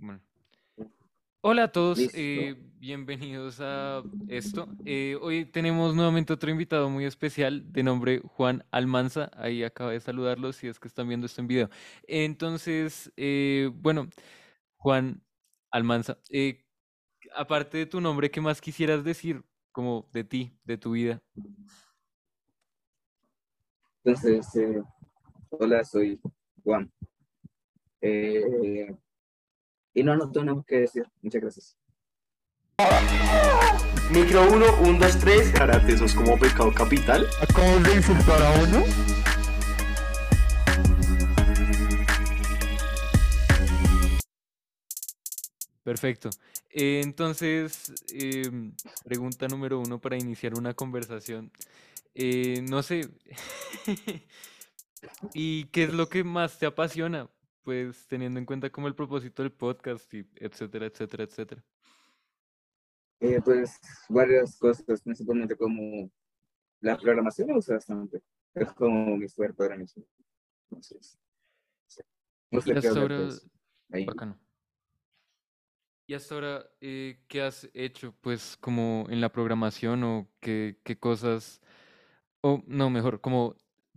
Bueno. Hola a todos, eh, bienvenidos a esto. Eh, hoy tenemos nuevamente otro invitado muy especial de nombre Juan Almanza. Ahí acaba de saludarlos si es que están viendo esto en video. Entonces, eh, bueno, Juan Almanza, aparte de tu nombre, ¿qué más quisieras decir como de ti, de tu vida? Entonces, hola, soy Juan. Y no nos tenemos que decir. Muchas gracias. Micro 1, 1, 2, 3. Karate, eso es como pecado capital. Acabo de insultar a uno. Perfecto. Eh, entonces, em, pregunta número uno para iniciar una conversación. Eh, no sé, ¿y qué es lo que más te apasiona? Pues teniendo en cuenta como el propósito del podcast y etcétera, etcétera, etcétera? Eh, pues varias cosas, principalmente como la programación me gusta bastante. Es como mi fuerte ahora mismo. Entonces, no sé y hasta ahora, Y hasta ahora, eh, ¿qué has hecho? Pues como en la programación o qué, qué cosas, o no, mejor, como,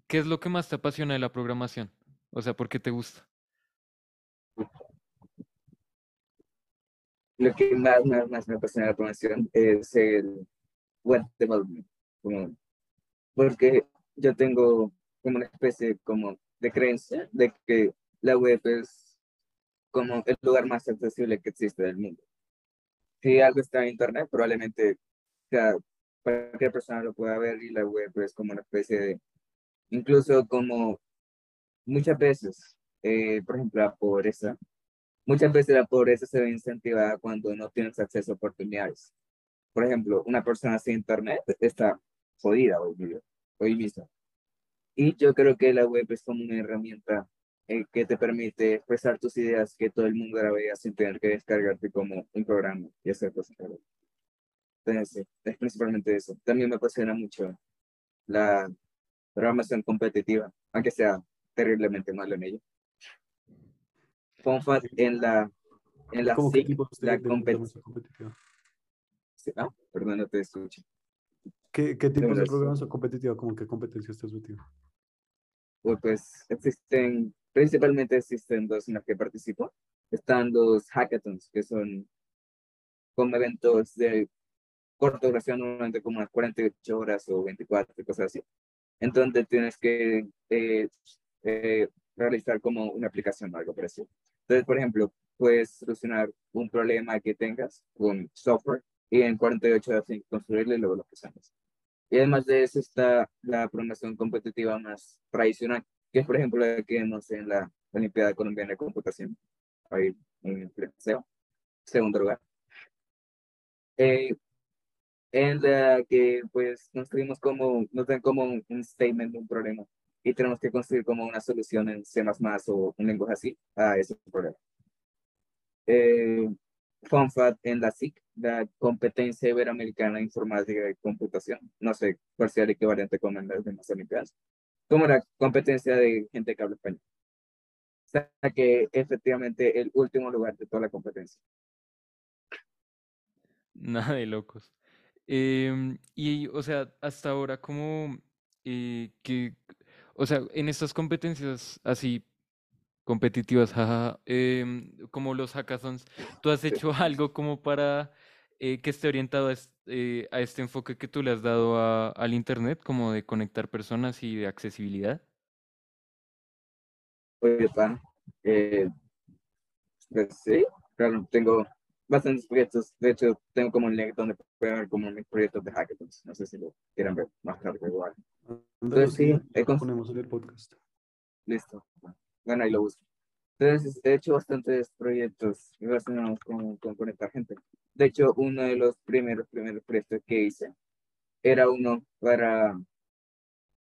¿qué es lo que más te apasiona de la programación? O sea, ¿por qué te gusta? Lo que más, más, más me apasiona la programación es el web development, como, porque yo tengo como una especie como de creencia de que la web es como el lugar más accesible que existe del mundo. Si algo está en internet, probablemente cualquier persona lo pueda ver y la web es como una especie de, incluso como muchas veces eh, por ejemplo, la pobreza. Muchas veces la pobreza se ve incentivada cuando no tienes acceso a oportunidades. Por ejemplo, una persona sin internet está jodida hoy, hoy mismo. Y yo creo que la web es como una herramienta eh, que te permite expresar tus ideas que todo el mundo la vea sin tener que descargarte como un programa y hacer cosas. Entonces, es principalmente eso. También me apasiona mucho la programación competitiva, aunque sea terriblemente malo en ello. FONFAT en la, en la SIC, la competitiva. Ah, perdón, no te escucho. ¿Qué, qué tipos de programas son competitivos? ¿Cómo qué competencias te metido? Pues, existen, principalmente existen dos en las que participo. Están los hackathons, que son como eventos de corta duración, normalmente como unas 48 horas o 24, cosas así. Entonces tienes que eh, eh, realizar como una aplicación o algo parecido. Entonces, por ejemplo, puedes solucionar un problema que tengas con software y en 48 horas construirlo y luego lo presentes. Y además de eso está la programación competitiva más tradicional, que es, por ejemplo, la que vemos en la Olimpiada Colombiana de Computación. Ahí en el segundo lugar. Eh, en la que pues construimos como, nos dan como un statement de un problema y tenemos que construir como una solución en C++ o un lenguaje así a ese problema. Eh, FUNFAT en la SIC, la Competencia Iberoamericana de Informática y Computación. No sé cuál sea el equivalente con las demás olimpiadas. Como la competencia de gente que habla español. O sea que efectivamente el último lugar de toda la competencia. Nada de locos. Em, y, o sea, hasta ahora, ¿cómo eh, que o sea, en estas competencias así competitivas, em, como los hackathons, ¿tú has hecho algo como para eh, que esté orientado eh, a este, enfoque que tú le has dado al Internet, como de conectar personas y de accesibilidad? Oye, pan, eh, pues sí, claro, tengo bastantes proyectos. De hecho, tengo como un link donde pueden ver como mis proyectos de hackathons. No sé si lo quieran ver más tarde igual. Entonces, sí, he ponemos en el podcast. Listo. Bueno, ahí lo busco. Entonces, he hecho bastantes proyectos relacionados con, con conectar gente. De hecho, uno de los primeros, primeros proyectos que hice era uno para...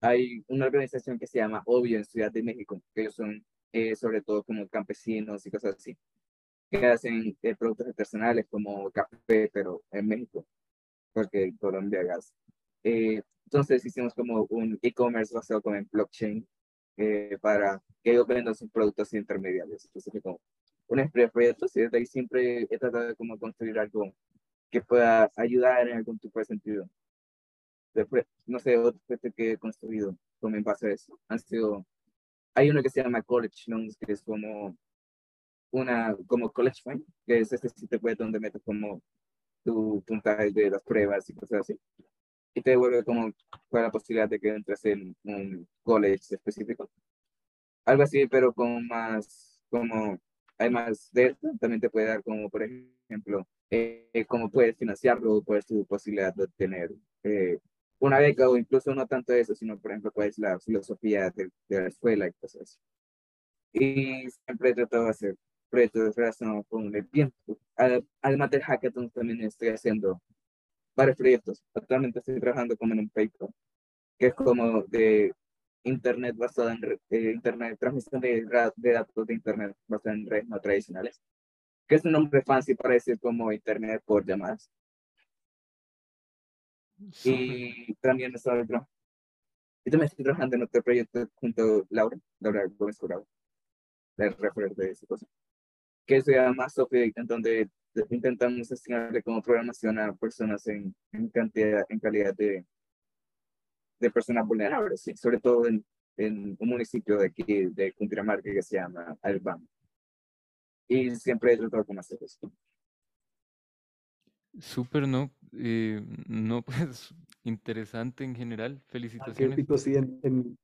Hay una organización que se llama Obvio en Ciudad de México, que ellos son eh, sobre todo como campesinos y cosas así que hacen eh, productos artesanales como café, pero en México, porque Colombia gas. Eh, entonces hicimos como un e-commerce basado como en blockchain eh, para que ellos vendan sus productos intermediarios. Entonces como un proyectos y desde ahí siempre he tratado de como construir algo que pueda ayudar en algún tipo de sentido. Después, no sé, otro proyecto que he construido como en base a eso han sido, hay uno que se llama College Loans, que es como una, como College Fund, que es este sitio web donde metes como tu puntaje de las pruebas y cosas así. Y te devuelve como con la posibilidad de que entres en un college específico. Algo así, pero con más, como, además de esto, también te puede dar como, por ejemplo, eh, cómo puedes financiarlo, puedes tu posibilidad de obtener eh, una beca o incluso no tanto eso, sino por ejemplo, cuál es la filosofía de, de la escuela y cosas así. Y siempre he tratado de hacer proyectos relacionados con el tiempo. Además del hackathon también estoy haciendo varios proyectos. Actualmente estoy trabajando como en un paper, que es como de internet basado en eh, internet, transmisión de, de, datos de internet basado en redes no tradicionales, que es un nombre fancy para decir como internet por llamadas. Y también estoy, y también estoy trabajando en otro proyecto junto a Laura, Laura Gómez Curado, de referir de esa cosa que se llama Sophie, en donde intentamos enseñarle como programación a personas en, en cantidad, en calidad de, de personas vulnerables, ¿sí? sobre todo en, en, un municipio de aquí, de Cundinamarca, que se llama Alabama. Y siempre he tratado de hacer esto. Súper, ¿no? Eh, no, pues interesante en general. Felicitaciones. sí, en,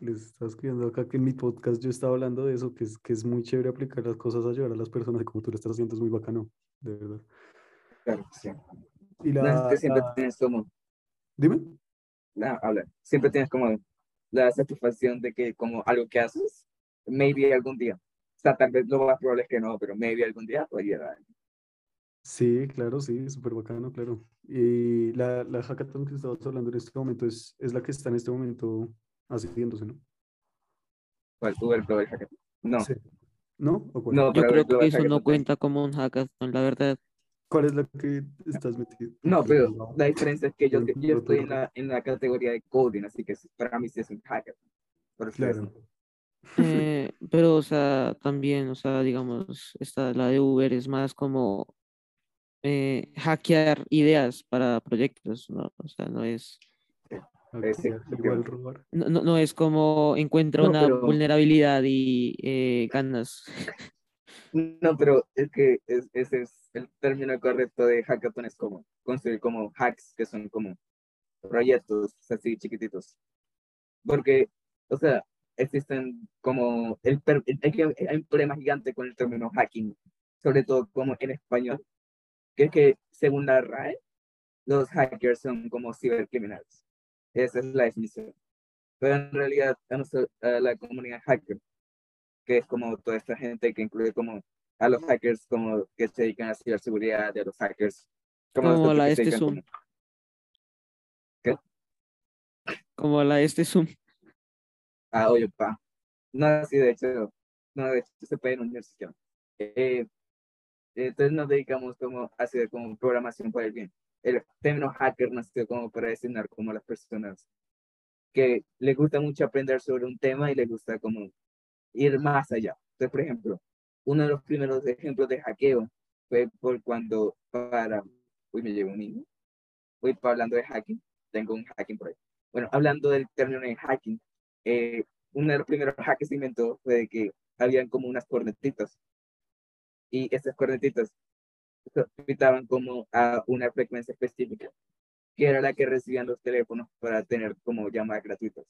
les estaba escribiendo acá que en mi podcast yo estaba hablando de eso, que es, que es muy chévere aplicar las cosas a ayudar a las personas y como tú lo estás haciendo es muy bacano, de verdad. Claro, sí. Y la, siempre tienes como... Dime. No, habla. Siempre tienes como la satisfacción de que como algo que haces, maybe algún día. O sea, tal vez lo más probable es que no, pero maybe algún día puede llegar. Sí, claro, sí, súper bacano, claro. Y la, la hackathon que estabas hablando en este momento es, es la que está en este momento haciéndose, ¿no? ¿Cuál? Uber Global Hackathon. No. Sí. ¿No? no Yo creo que eso no cuenta como un hackathon, la verdad. ¿Cuál es la que estás metido? No, pero la diferencia es que yo, yo estoy en la, en la categoría de coding, así que para mí sí es un hackathon. Claro. Eh, pero, o sea, también, o sea, digamos, esta, la de Uber es más como eh, hackear ideas para proyectos, ¿no? O sea, no es no, no, no, es como encuentra una vulnerabilidad y eh, ganas. No, pero es que ese es el término correcto de hackathon, es como construir como hacks, que son como proyectos así chiquititos. Porque, o sea, existen como, el, hay un problema gigante con el término hacking, sobre todo como en español, que es que según la RAE, los hackers son como cibercriminales. Esa es la definición. Pero en realidad a, la comunidad hacker, que es como toda esta gente que incluye como a los hackers como que se dedican a ciberseguridad, a los hackers como, como la este Zoom. Como... ¿Qué? Como la este Zoom. Ah, oye, pa. No, sí, de hecho, no, de hecho se puede unir eh, entonces nos dedicamos como a hacer como programación para el bien el término hacker nació como para designar como las personas que les gusta mucho aprender sobre un tema y les gusta como ir más allá. Entonces, por ejemplo, uno de los primeros ejemplos de hackeo fue por cuando para, uy, me llevo un niño, voy hablando de hacking, tengo un hacking por ahí. Bueno, hablando del término de hacking, eh, uno de los primeros hacks que se inventó fue de que habían como unas cornetitas y estas cornetitas invitaban como a una frecuencia específica, que era la que recibían los teléfonos para tener como llamadas gratuitas.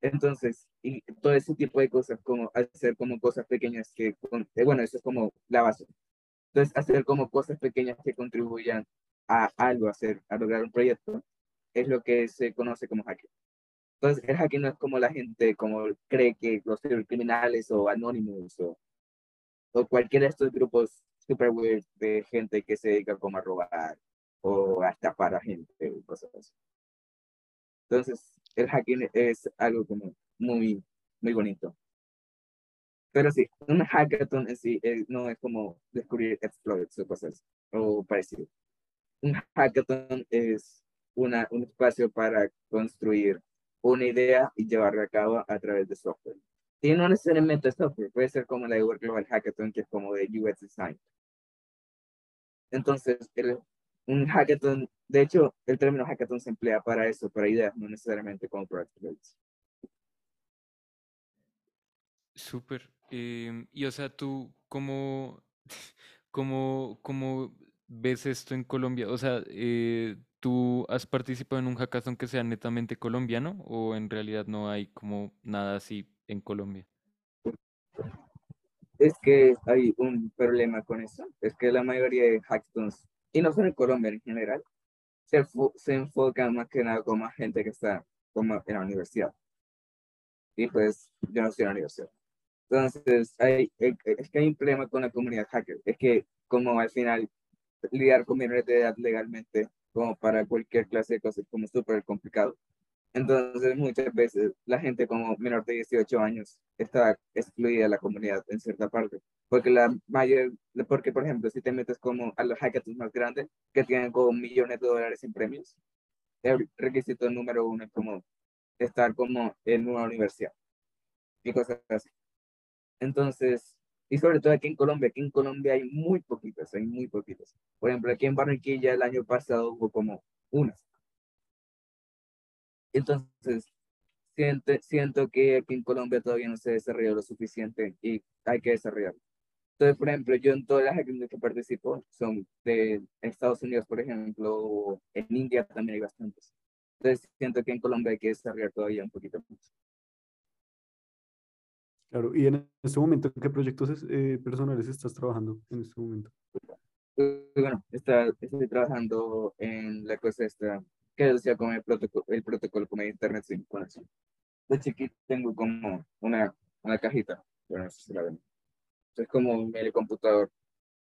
Entonces, y todo ese tipo de cosas, como hacer como cosas pequeñas que, eh, bueno, eso es como la base. Entonces, hacer como cosas pequeñas que contribuyan a algo, a hacer, a lograr un proyecto, es lo que se conoce como hacking. Entonces, el hacking no es como la gente como cree que los criminales o anónimos o, o cualquiera de estos grupos super weird de gente que se dedica como a robar o a estafar a gente o cosas así. Entonces, el hacking es algo como muy, muy bonito. Pero sí, un hackathon en sí eh, no es como descubrir exploits o cosas o parecido. Un hackathon es una, un espacio para construir una idea y llevarla a cabo a través de software. Y no necesariamente software, puede ser como la de Global Hackathon, que es como de UX Design. Entonces, el, un hackathon, de hecho, el término hackathon se emplea para eso, para ideas, no necesariamente como projects. Súper. Em, y o sea, tú, ¿cómo, cómo, cómo ves esto en Colombia? O sea, eh, ¿tú has participado en un hackathon que sea netamente colombiano o en realidad no hay como nada así en Colombia? Es que hay un problema con eso, es que la mayoría de hackathons, y no solo en Colombia en general, se, se enfocan más que nada con más gente que está como en la universidad. Y pues yo no estoy en la universidad. Entonces, hay, eh, es que hay un problema con la comunidad hacker. Es que como al final lidiar con menores de edad legalmente, como para cualquier clase de cosas, como súper complicado. Entonces, muchas veces la gente como menor de 18 años está excluida de la comunidad en cierta parte. Porque la mayor, porque por ejemplo, si te metes como a los hackathons más grandes, que tienen como millones de dólares en premios, el requisito número uno es como estar como en una universidad y cosas así. Entonces, y sobre todo aquí en Colombia, aquí en Colombia hay muy poquitas, hay muy poquitas. Por ejemplo, aquí en Barranquilla el año pasado hubo como una. Entonces, siento, siento que aquí en Colombia todavía no se desarrolló lo suficiente y hay que desarrollarlo. Entonces, por ejemplo, yo en todas las actividades que participo son de Estados Unidos, por ejemplo, o en India también hay bastantes. Entonces, siento que en Colombia hay que desarrollar todavía un poquito más. Claro, y en este momento, ¿en qué proyectos eh, personales estás trabajando en este momento? Bueno, está, estoy trabajando en la cosa esta que decía como el protocolo, el protocolo como Internet sin conexión. De chiquito tengo como una, una cajita, bueno, no sé si la ven. Es como un computador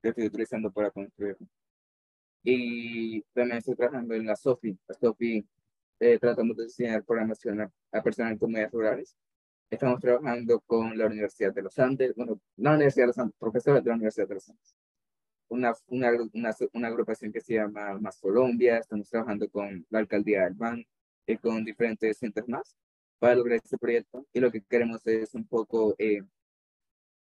que estoy utilizando para construir. Y también estoy trabajando en la SOFI. La SOFI eh, tratamos de diseñar programación a, a personas en comunidades rurales Estamos trabajando con la Universidad de los Andes, bueno, la Universidad de los Andes, profesores de la Universidad de los Andes. Una, una, una, una agrupación que se llama Más Colombia, estamos trabajando con la alcaldía del BAN y con diferentes centros más para lograr este proyecto. Y lo que queremos es un poco eh,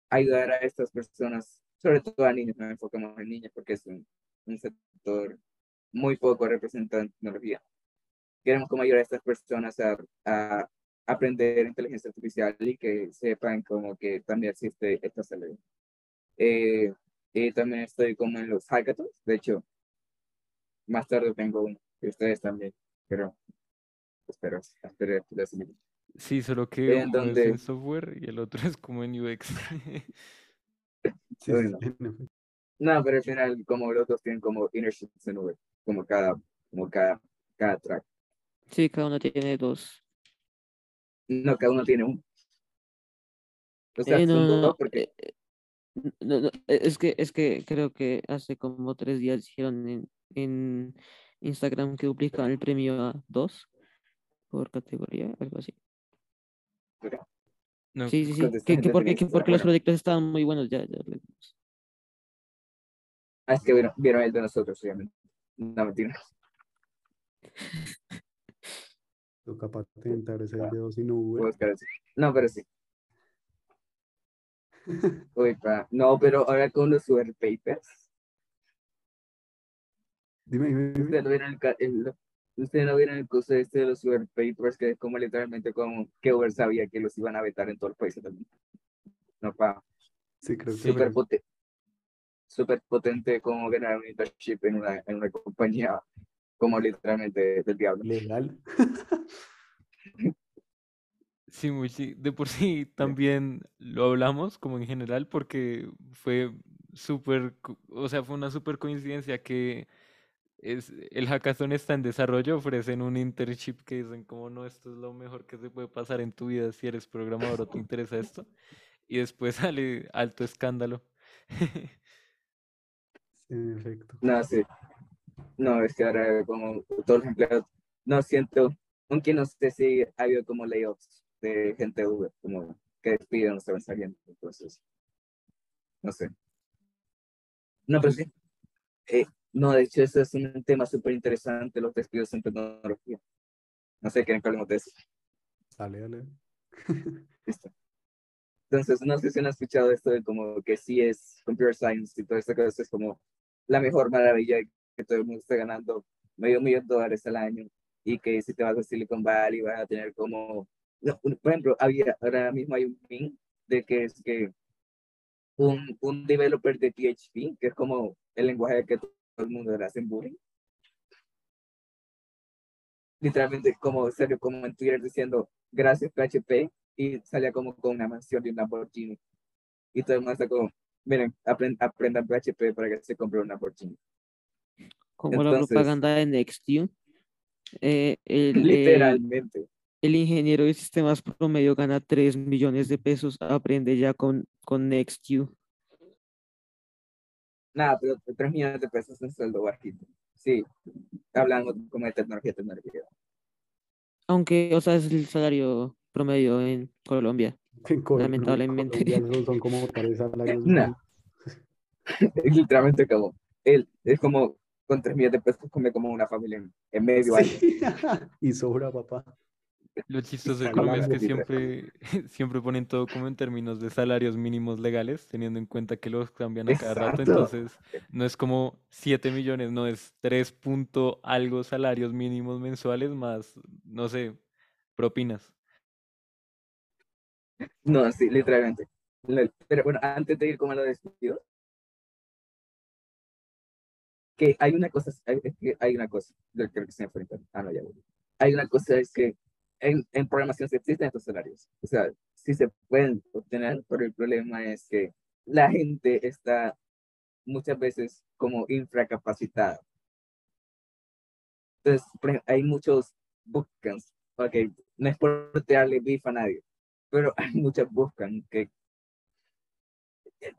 ayudar a estas personas, sobre todo a niños, nos enfocamos en niños porque es un, un sector muy poco representado en tecnología. Queremos como ayudar a estas personas a, a aprender inteligencia artificial y que sepan como que también existe esta salida. Eh, y también estoy como en los hackathons, de hecho, más tarde tengo uno, y ustedes también, pero espero, espero que Sí, solo que uno es en software y el otro es como en UX. sí, No, pero al final, como los dos tienen como internships en Uber, como cada, como cada, cada track. Sí, cada uno tiene dos. No, cada uno tiene uno. O sea, eh, no, no, porque... No, no, e, es que es que creo que hace como tres días dijeron en, en Instagram que duplican el premio a dos por categoría, algo así. sí, sí, sí. Que, que porque, que porque los proyectos estaban muy buenos, ya, ya. Ah, es que vieron, vieron el de nosotros, obviamente. No, mentira. Toca patentar ese ah, dedo sin Uber. No, pero sí. Uy, no, pero ahora con los super papers. Dime, dime, dime. Ustedes no vieron el, ustedes no vieron el curso este de los super papers, que es como literalmente como que Uber sabía que los iban a vetar en todo el país también. No, pa. Sí, creo que super, potente, super potente como ganar un internship en una, en una compañía como literalmente del diablo. Legal. Sí, muy sí. De por sí también lo hablamos como en general porque fue súper, o sea, fue una súper coincidencia que es, el hackathon está en desarrollo, ofrecen un internship que dicen como no, esto es lo mejor que se puede pasar en tu vida si eres programador o te interesa esto. Y después sale alto escándalo. Sí, en efecto. No, sí. No, es que ahora como todos los empleados, no siento, aunque no sé si ha habido como layoffs de gente de Uber, como que despiden o se van saliendo, entonces, no sé. No, pero sí. Eh, no, de hecho, eso es un tema súper interesante, los despidos en tecnología. No sé, ¿quieren que hablemos de eso? Dale, dale. Listo. Entonces, no sé si han escuchado esto de como que sí es computer science y todo esto, que es como la mejor maravilla que todo el mundo está ganando medio millón de dólares al año y que si te vas a Silicon Valley vas a tener como, por ejemplo, había, ahora mismo hay un ping de que es que un, un developer de PHP, que es como el lenguaje que todo el mundo le hace en bullying, literalmente como serio como en Twitter diciendo gracias PHP y salía como con una mansión y una Lamborghini. Y todo el mundo está como miren aprendan PHP para que se compre una Lamborghini como la propaganda de NextView eh, el, literalmente el, ingeniero de sistemas promedio gana 3 millones de pesos aprende ya con con NextView nada pero 3 millones de pesos es un sueldo bajito sí hablando como de tecnología, tecnología. Aunque, o sea, es el salario promedio en Colombia. lamentablemente. son como tres salarios. No. Literalmente como, él es como con tres millones de pesos come como una familia en, medio año. y sobra, papá. Lo chistoso de Colombia es que siempre, siempre ponen todo como en términos de salarios mínimos legales, teniendo en cuenta que los cambian a cada rato. Entonces, no es como 7 millones, no es 3 punto algo salarios mínimos mensuales más, no sé, propinas. No, sí, literalmente. Pero bueno, antes de ir como a lo despido, que hay una cosa, hay, hay una cosa, creo que se me Ah, no, ya voy. Hay una cosa, es que en, en programación se existen estos salarios. O sea, sí se pueden obtener, pero el problema es que la gente está muchas veces como infracapacitada. Entonces, hay muchos bootcamps, ok, no es por darle bif a nadie, pero hay muchas bootcamps que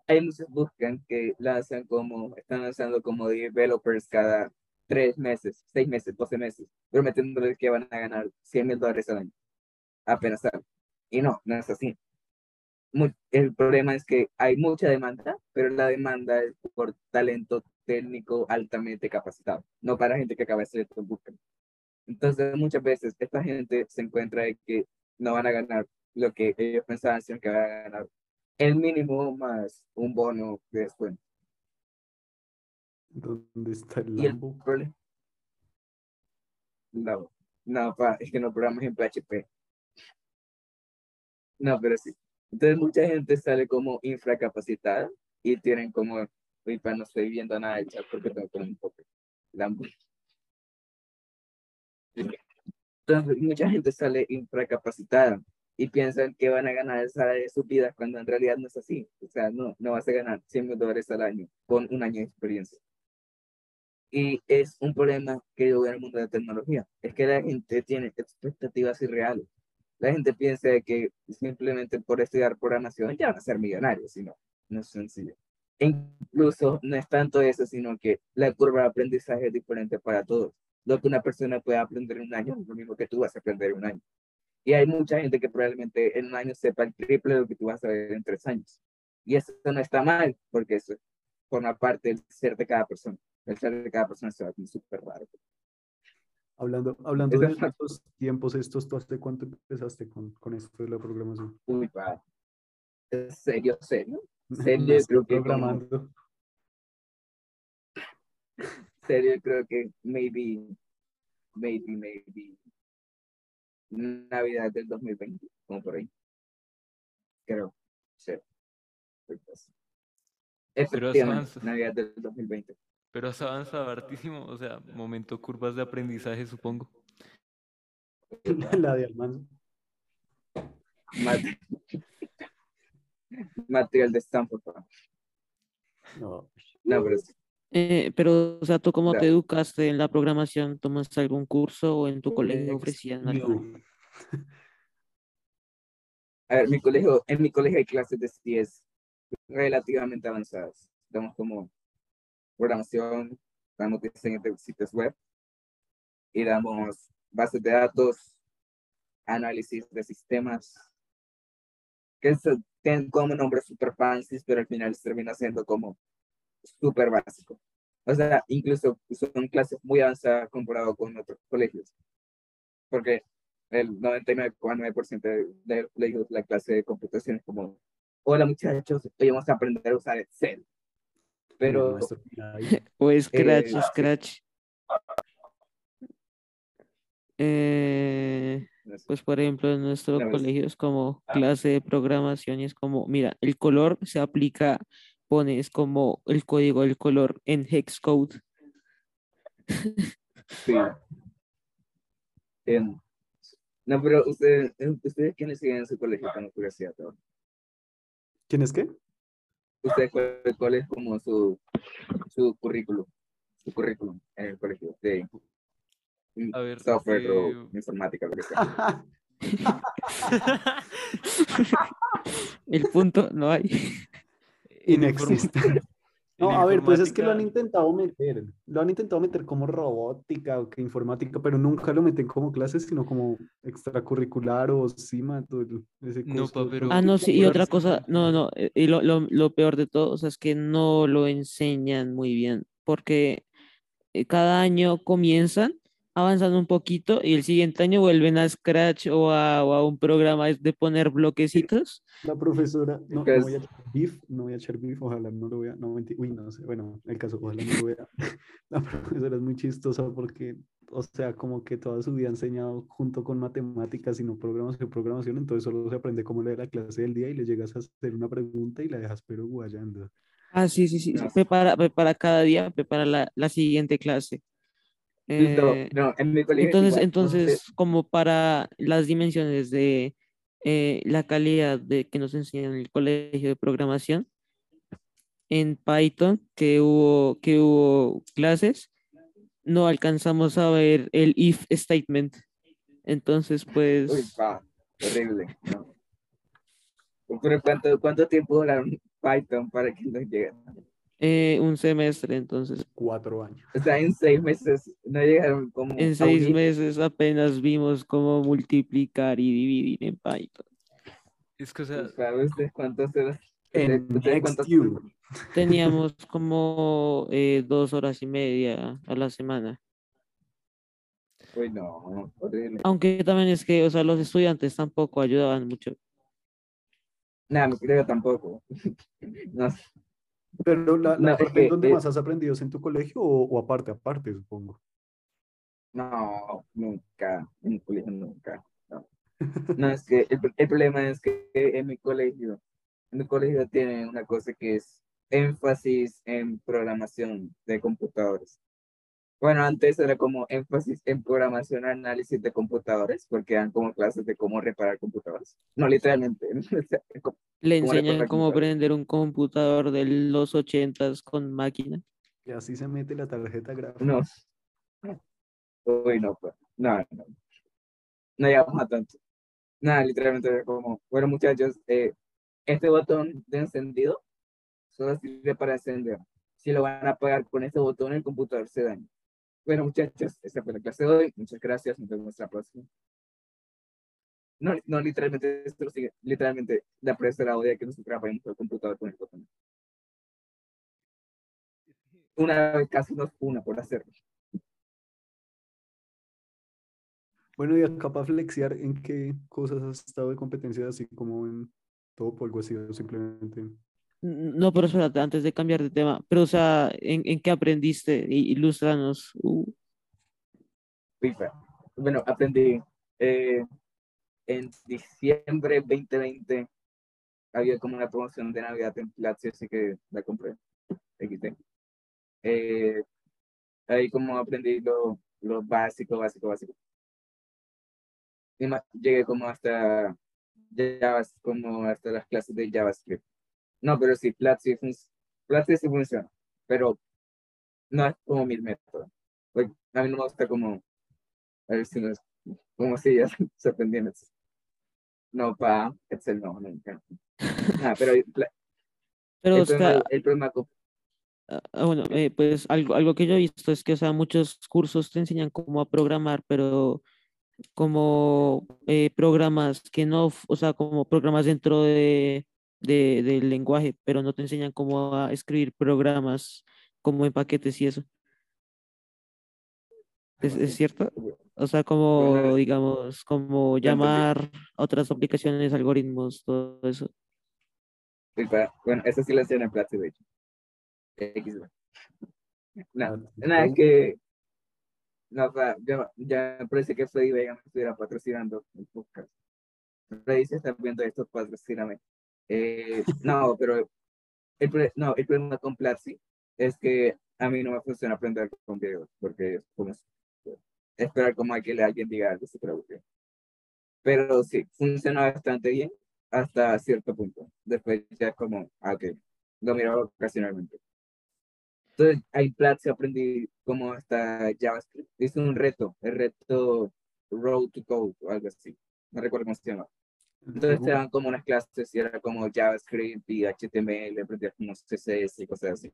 hay muchos buscan que lanzan como, están lanzando como developers cada tres meses, seis meses, doce meses, prometiéndoles que van a ganar 100 mil dólares al año. Apenas sale. Y no, no es así. el problema es que hay mucha demanda, pero la demanda es por talento técnico altamente capacitado, no para gente que acaba de ser buscan. Entonces, muchas veces esta gente se encuentra de que no van a ganar lo que ellos pensaban que van a ganar el mínimo más un bono de descuento. ¿Dónde está el Lambo? No, no, pa, es que no programas en PHP. No, pero sí. Entonces mucha gente sale como infracapacitada y tienen como, no estoy viendo nada del chat porque tengo que un poco Lambo. Entonces mucha gente sale infracapacitada y piensan que van a ganar el salario de sus vidas cuando en realidad no es así. O sea, no, no vas a ganar 100 mil dólares al año con un año de experiencia. Y es un problema que yo veo en el mundo de la tecnología. Es que la gente tiene expectativas irreales. La gente piensa que simplemente por estudiar programación ya van a ser millonarios, y no, no es sencillo. E incluso no es tanto eso, sino que la curva de aprendizaje es diferente para todos. Lo que una persona puede aprender en un año es lo mismo que tú vas a aprender en un año. Y hay mucha gente que probablemente en un año sepa el triple de lo que tú vas a ver en tres años. Y eso no está mal, porque eso forma parte del ser de cada persona el ser de cada persona se va a súper raro. Hablando, hablando de estos tiempos estos, ¿tú hace cuánto empezaste con, con esto de la programación? Uy, va. ¿Es serio, serio? Serio, creo que programando. serio, creo que maybe, maybe, maybe Navidad del 2020, como por ahí. Creo, sí. Efectivamente, Navidad del 2020. Pero has avanzado hartísimo, o sea, momento curvas de aprendizaje, supongo. La de Almanzo. Material de Stanford. No. No, pero Eh, pero, o sea, ¿tú cómo te educaste en la programación? ¿Tomaste algún curso o en tu colegio ofrecían algo? A ver, mi colegio, en mi colegio hay clases de CIES relativamente avanzadas. Estamos como programación, damos diseño de sitios web y damos bases de datos, análisis de sistemas, que tienen como nombres super fancy, pero al final termina siendo como súper básico. O sea, incluso son clases muy avanzadas comparado con otros colegios. Porque el 99,9% de, de colegios la clase de computación es como hola muchachos, hoy vamos a aprender a usar Excel. Pero. O Scratch, Eh, Scratch. Eh, pues por ejemplo en nuestro colegio es como clase de programación y es como, mira, el color se aplica, pones como el código del color en hex code. sí. Em, no, pero ustedes, ustedes quiénes siguen en su colegio con curiosidad. ahora? ¿Quién es qué? Ustedes cuál, cuál es como su, su currículum, su currículum en el colegio de A ver, software eh, o informática, lo que sea. El punto no hay. Inexistente. No, a ver, pues es que lo han intentado meter. Lo han intentado meter como robótica o que informática, pero nunca lo meten como clases, sino como extracurricular o CIMA, todo el- ese No, pa, pero- Ah, no, sí, y otra cosa, no, no, eh, y lo, lo, lo peor de todo, o sea, es que no lo enseñan muy bien, porque eh, cada año comienzan, avanzan un poquito y el siguiente año vuelven a Scratch o a, o a un programa de poner bloquecitos. La profesora, no, no voy a echar beef, no voy a echar beef, ojalá no lo vea, no, uy, no sé, bueno, el caso, ojalá no lo vea. La profesora es muy chistosa porque, o sea, como que toda su vida ha enseñado junto con matemáticas y no programación, programación, entonces solo se aprende cómo leer la clase del día y le llegas a hacer una pregunta y la dejas pero guayando. Ah, sí, sí, sí, prepara, prepara cada día, prepara la, la siguiente clase. Eh, no, en mi colegio Entonces, igual, entonces, como para las dimensiones de eh, la calidad de que nos enseñan en el colegio de programación, en Python, que hubo, que hubo clases, no alcanzamos a ver el if statement. Entonces, Uy, pues, pa, horrible. No. ¿cuánto, ¿cuánto tiempo duraron Python para que nos llegara? Eh, un semestre, entonces, Cuatro años. O sea, en seis meses no llegaron como en seis meses apenas vimos cómo multiplicar y dividir en Python. Es que, o sea, ¿Sabes ¿Ustedes- ustedes cuántos- NextU. Teníamos como eh, dos horas y media a la semana. Uy, no, horrible. Aunque también es que, o sea, los estudiantes tampoco ayudaban mucho. Nada, mi creo tampoco. No sé. Pero la, la No, es parte que, en donde más has aprendido es en tu colegio o, o aparte, aparte, supongo. No, nunca, en mi colegio nunca. No, No, es que el, el problema es que en mi colegio, en mi colegio tiene una cosa que es énfasis en programación de computadores. Bueno, antes era como énfasis en programación análisis de computadores, porque eran como clases de cómo reparar computadores. No, literalmente. Le ¿Cómo enseñan cómo computadores? prender un computador de los ochentas con máquina. Y así se mete la tarjeta gráfica. No. Uy, no, pues. No, no. No llegamos a tanto. Nada, literalmente era como, bueno, muchachos, eh, este botón de encendido solo sirve para encender. Si lo van a apagar con este botón, el computador se daña. Bueno, muchachos, esa fue la clase de hoy. Muchas gracias. Nos vemos la próxima. No, no, literalmente, esto sigue. Literalmente, la profesora odia que nosotros apaguemos el computador con el botón. Una vez casi nos una por hacerlo. Bueno, y acá para flexear, ¿en qué cosas has estado de competencia, así como en top o algo así, o simplemente? No, pero espérate, antes de cambiar de tema, pero o sea, ¿en, en qué aprendiste? Ilústranos. Uh. Bueno, aprendí eh, en diciembre 2020 había como una promoción de Navidad en Platzi, así que la compré. XD. Eh, ahí como aprendí lo, lo básico, básico, básico. Y más, llegué como hasta Java, como hasta las clases de JavaScript. No, pero sí, Platzi, fun- Platzi sí funciona, pero no es como mi método. Like, a mí no me gusta como a ver si no es como si ya se aprendían. No, pa, Excel no, nunca. Ah, pero Pero, el o sea, problema, el problema con- Ah, ah, bueno, eh, pues algo, algo que yo he visto es que, o sea, muchos cursos te enseñan cómo a programar, pero como eh, programas que no, o sea, como programas dentro de, de- del lenguaje, pero no te enseñan cómo a escribir programas como en paquetes y eso. ¿Es, es cierto? O sea, como, Bueno, digamos, como llamar a otras aplicaciones, algoritmos, todo eso. Bueno, eso sí lo hacían en Platzi, de hecho. X, no, Ah, nada, es que. No, pa, ya, ya me parece que Freddy Vega me estuviera patrocinando el podcast. Freddy, si estás viendo esto, patrocíname. Eh, no, pero. El, no, el problema con Platzi es que a mí no me funciona aprender con videos, porque como esperar como a que alguien diga algo super aburrido. Pero sí, funciona bastante bien hasta cierto punto. Después ya es como, ah, ok, lo miro ocasionalmente. Entonces, ahí Platzi aprendí cómo está JavaScript. Hice un reto, el reto Road to Code o algo así. No recuerdo cómo se llama. Entonces te daban como unas clases y era como JavaScript y HTML, aprendías como CSS y cosas así.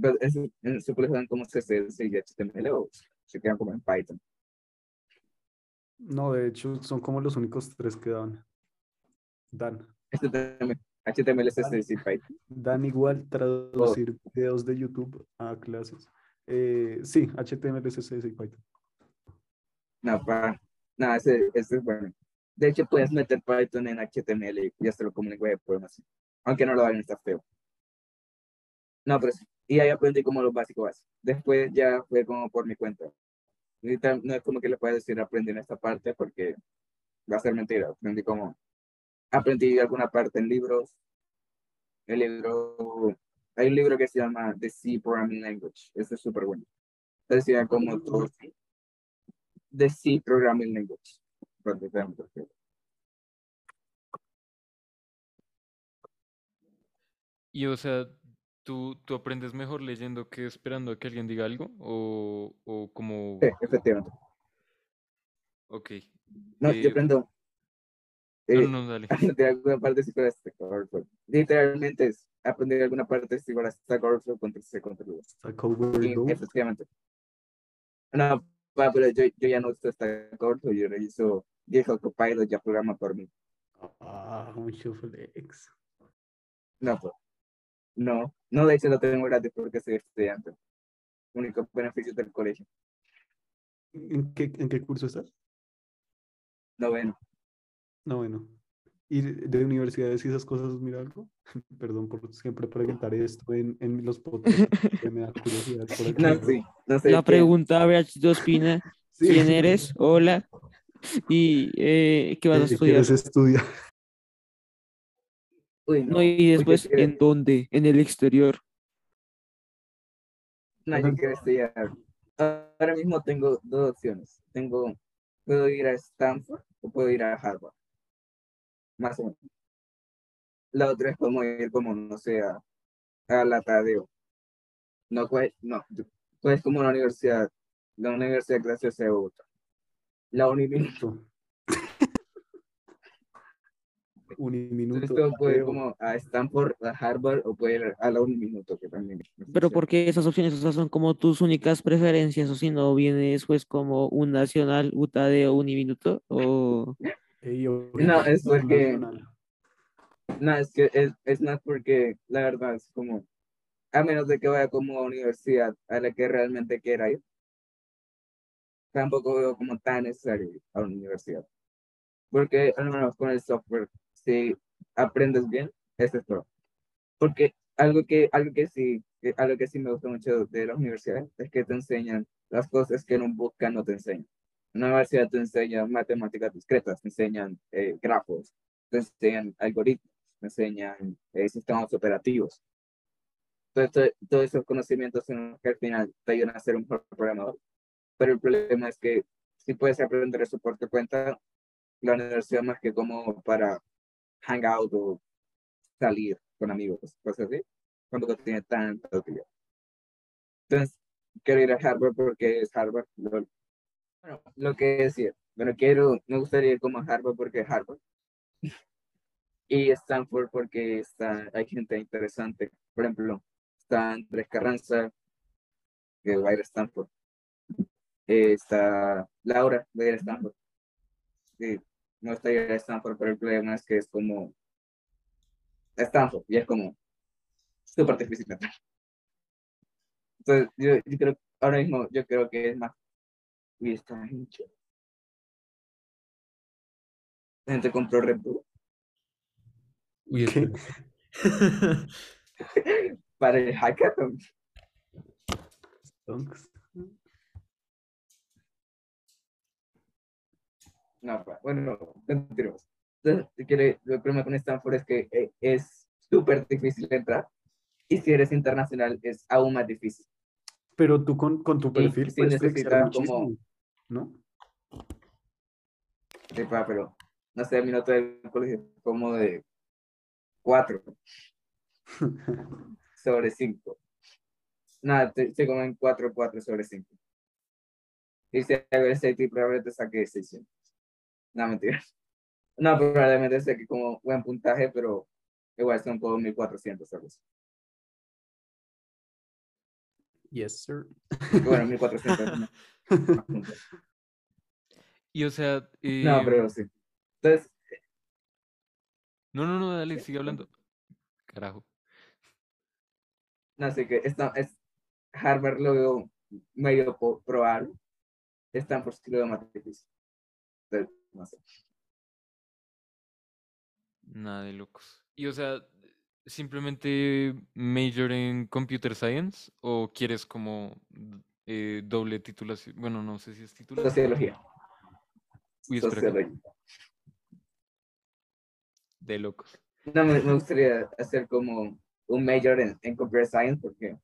Pero eso, en su colegio dan como CSS y HTML o se quedan como en Python. No, de hecho, son como los únicos tres que dan. Dan. HTML, HTML CSS y Python. Dan igual traducir videos de YouTube a clases. Eh, sí, HTML, CSS y Python. No, para, no, ese, ese es bueno. De hecho, puedes meter Python en HTML y ya se lo como lenguaje de programación. Aunque no lo hagan, está feo. No, pero sí. Y ahí aprendí como lo básico básico. Después ya fue como por mi cuenta. No es como que le pueda decir aprendí en esta parte porque va a ser mentira. Aprendí como, aprendí alguna parte en libros. El libro, hay un libro que se llama The C Programming Language. Ese es súper bueno. Decía como todo The C Programming Language. Y o sea, ¿tú, tú aprendes mejor leyendo que esperando a que alguien diga algo? ¿O, o como... Sí, efectivamente. Ok. No, Eh, yo aprendo. No, eh, no, dale. de alguna parte sí para Stack Overflow. Literalmente es aprender alguna parte sí para Stack Overflow contra C contra Lua. Stack Overflow. Y efectivamente. No, pero yo, yo ya no uso Stack Overflow, yo lo viejo Copilot ya programa por mí. Ah, mucho flex. No, pues. No, no, de hecho lo tengo gratis porque soy estudiante. Único beneficio del colegio. ¿En qué, ¿En qué curso estás? Noveno. No, bueno. ¿Y de de universidades y esas cosas, mira algo? Perdón por siempre preguntar esto en, en los podcasts. que me da curiosidad por. No, sí, no sé. La qué- pregunta, a ver, Chito Espina, Sí. ¿quién eres? Hola. ¿Y eh, qué vas a ¿Qué estudiar? quieres estudiar? Uy, no. No, y después, quiero- ¿en dónde? En el exterior. No, yo quiero estudiar. Ahora mismo tengo dos opciones. Tengo, puedo ir a Stanford o puedo ir a Harvard. Más o menos. La otra es como ir como, no sé, a, a la Tadeo. No, pues, no. Pues como la universidad, la universidad graciosa de Bogotá. La Uniminuto. Uniminuto. Puedo ir como a Stanford, a Harvard o puedo ir a la Uniminuto, que también. Pero funciona. ¿por qué esas opciones? O sea, son como tus únicas preferencias, o si no vienes pues como un nacional, UTADE o Uniminuto, o... No, es porque-. No, es que es, es más porque la verdad es como, a menos de que vaya como a universidad a la que realmente quiera ir, tampoco veo como tan necesario a una universidad. Porque al menos con el software, si aprendes bien, es todo. Porque algo que, algo que sí, que- algo que sí me gusta mucho de las universidades es que te enseñan las cosas que en un bootcamp no te enseñan. Una universidad te enseña matemáticas discretas, te enseñan eh, grafos, te enseñan algoritmos, te enseñan eh, sistemas operativos. Todo esto- todos esos conocimientos los que al final te ayudan a ser un programador. Pero el problema es que si puedes aprender eso por tu cuenta, la universidad más que como para hangout o salir con amigos, cosas así, tampoco tiene tanta utilidad. Entonces, quiero ir a Harvard porque es Harvard. Lo, bueno, lo que decía, bueno, quiero, me gustaría ir como a Harvard porque es Harvard. Y Stanford porque está, hay gente interesante. Por ejemplo, está Andrés Carranza, que va a ir a Stanford. Eh, está Laura, a Stanford. Sí, no está a Stanford, pero el problema es que es como Stanford, y es como súper difícil entrar. Entonces, yo, yo creo, ahora mismo, yo creo que es más. Y está mucho. La gente compró Red Bull. Uy, ¿Qué? espérame. para el hackathon. Stonks. No, pa- bueno. Entonces, el problema con Stanford es que eh, es súper difícil entrar y si eres internacional es aún más difícil. Pero tú con, con tu perfil sí puedes necesitas como- ¿no? Sí, pa, pero no sé, mi nota del colegio es como de 4 sobre 5. Nada, estoy como en 4, 4 sobre 5. Y si hago el SAT, probablemente saque 600. No, mentira. No, probablemente saque como buen puntaje, pero igual son como 1400 algo. Yes, sir. Bueno, 1400. no. Y o sea, No, eh, pero sí. Entonces, no, no, no, dale, sigue hablando. Carajo. no sé qué, esta, es, Harvard lo veo medio probable. Stanford sí lo veo más difícil. Entonces, Nada de locos. Y o sea, simplemente major en computer science o quieres como eh, doble titulación. Bueno, no sé si es titulación. Sociología. Sociología. de locos. No, me, me gustaría hacer como un major en, en computer science porque,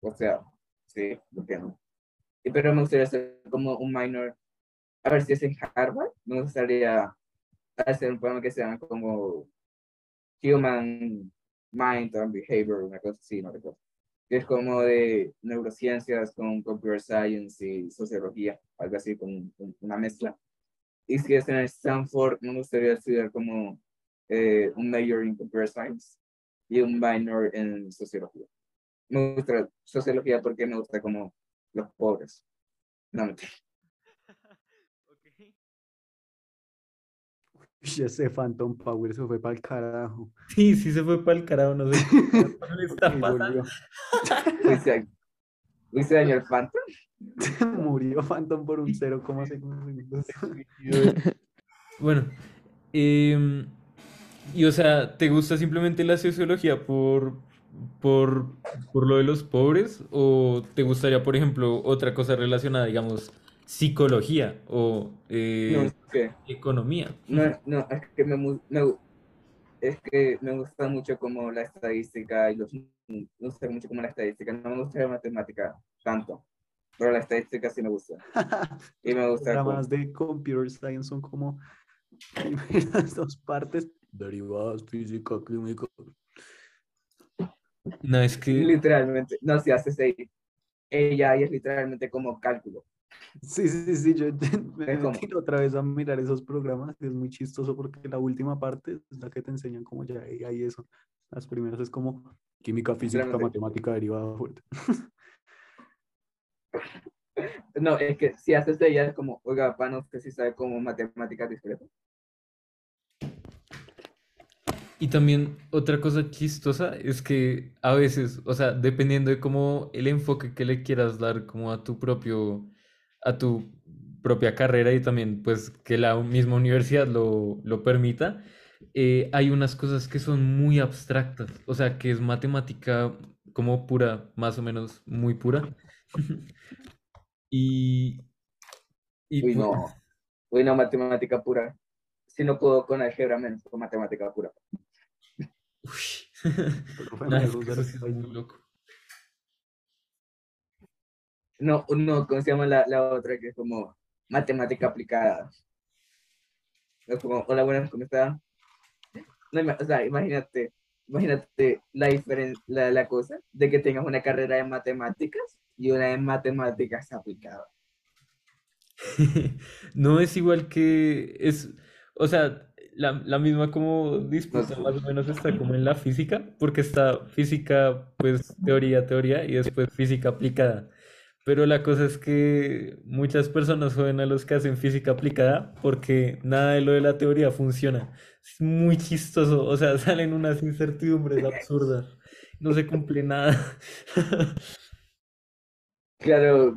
o sea, sí, ¿por qué no? Pero me gustaría hacer como un minor, a ver si es en Harvard, me gustaría hacer un programa que se llama como Human Mind and Behavior, una cosa así, no recuerdo. Que es como de neurociencias con computer science y sociología, algo así, con, una mezcla. Y si es en Stanford, me gustaría estudiar como eh, un major en computer science y un minor en sociología. Me gusta sociología porque me gusta como los pobres. No, mentira. Ese Phantom Power se fue para el carajo. Sí, sí se fue para el carajo, no sé qué le está pasando. se dañó el Phantom. Murió Phantom por un 0,5 segundos. Bueno, em, y o sea, ¿te gusta simplemente la sociología por, por, por lo de los pobres? ¿O te gustaría, por ejemplo, otra cosa relacionada, digamos, psicología o eh, No, es que, economía? no, no, es que me, mu- me es que me gusta mucho como la estadística y los me gusta mucho como la estadística. No me gusta la matemática tanto, pero la estadística sí me gusta. Y me gusta como- programas de Computer Science son como primeras dos partes. Derivadas, física, química. No, es que literalmente, no se hace ahí. Ella ahí es literalmente como cálculo. Sí, sí, sí, yo me metí otra vez a mirar esos programas y es muy chistoso porque la última parte es la que te enseñan como ya hay eso. Las primeras es como química, física, matemática, derivada, fuerte. No, es que si haces ella es como, oiga, panos que sí sabe como matemáticas discretas. Y también otra cosa chistosa es que a veces, o sea, dependiendo de cómo el enfoque que le quieras dar como a tu propio, a tu propia carrera y también pues que la misma universidad lo, lo permita, eh, hay unas cosas que son muy abstractas, o sea, que es matemática como pura, más o menos muy pura. Y, y Uy, pues- no. Uy, no, matemática pura. Si no puedo con álgebra menos con matemática pura. Uy. Es que eso es vaina. muy loco. No, no, ¿cómo se llama la, la otra que es como matemática aplicada? Es como, hola, buenas, ¿cómo está? No, o sea, imagínate, imagínate la, la, la cosa de que tengas una carrera de matemáticas y una de matemáticas aplicadas. No es igual que es, o sea, la, la misma como disputa más o menos está como en la física, porque está física, pues teoría, teoría y después física aplicada. Pero la cosa es que muchas personas joden a los que hacen física aplicada porque nada de lo de la teoría funciona. Es muy chistoso, o sea, salen unas incertidumbres absurdas, no se cumple nada. Claro,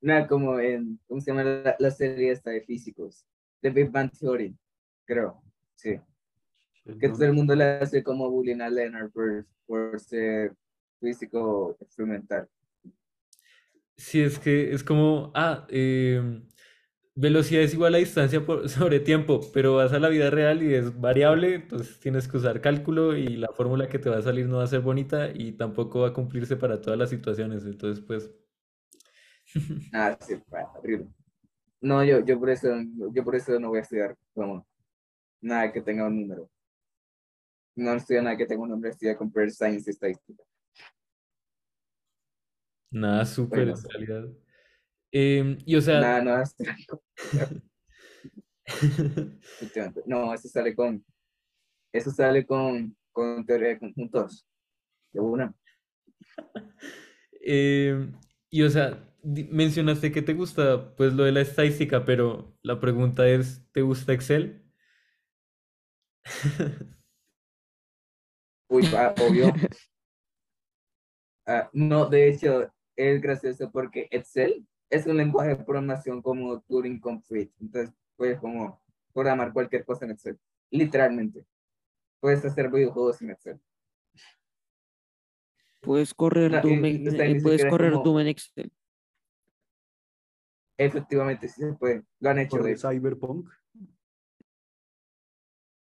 nada como en, ¿cómo se llama la, la serie esta de físicos? The Big Bang Theory, creo, sí. Que todo el mundo le hace como bullying a Leonard por, por ser físico experimental. Sí, es que es como, ah, em, velocidad es igual a distancia por, sobre tiempo, pero vas a la vida real y es variable, entonces tienes que usar cálculo y la fórmula que te va a salir no va a ser bonita y tampoco va a cumplirse para todas las situaciones, entonces pues... ah, sí. No, yo, yo, por eso, yo por eso no voy a estudiar como nada que tenga un número. No estudio nada que tenga un nombre, estudio Computer Science y Estadística. Nada súper en realidad. Em, y o sea... Nada, nada. no, eso sale con... Eso sale con, con teoría de conjuntos. De una. Em, y o sea, mencionaste que te gusta pues lo de la estadística, pero la pregunta es, ¿te gusta Excel? Uy, obvio. Ah, no, de hecho, es gracioso porque Excel es un lenguaje de programación como Turing Complete. Entonces, puedes como programar cualquier cosa en Excel. Literalmente. Puedes hacer videojuegos en Excel. Puedes correr Doom en, puedes correr Doom en Excel. Efectivamente, sí se puede. Lo han hecho. de Cyberpunk?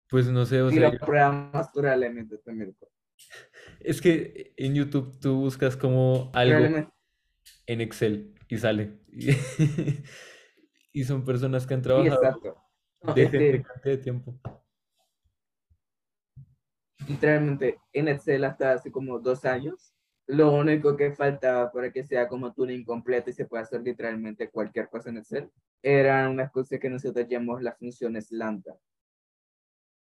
Pues no sé, o sea. lo programas probablemente también. Es que en YouTube tú buscas como algo en Excel y sale. y son personas que han trabajado de de tiempo. Literalmente en Excel hasta hace como dos años. Lo único que faltaba para que sea como tuning completo y se pueda hacer literalmente cualquier cosa en Excel eran unas cosas que nosotros llamamos las funciones lambda.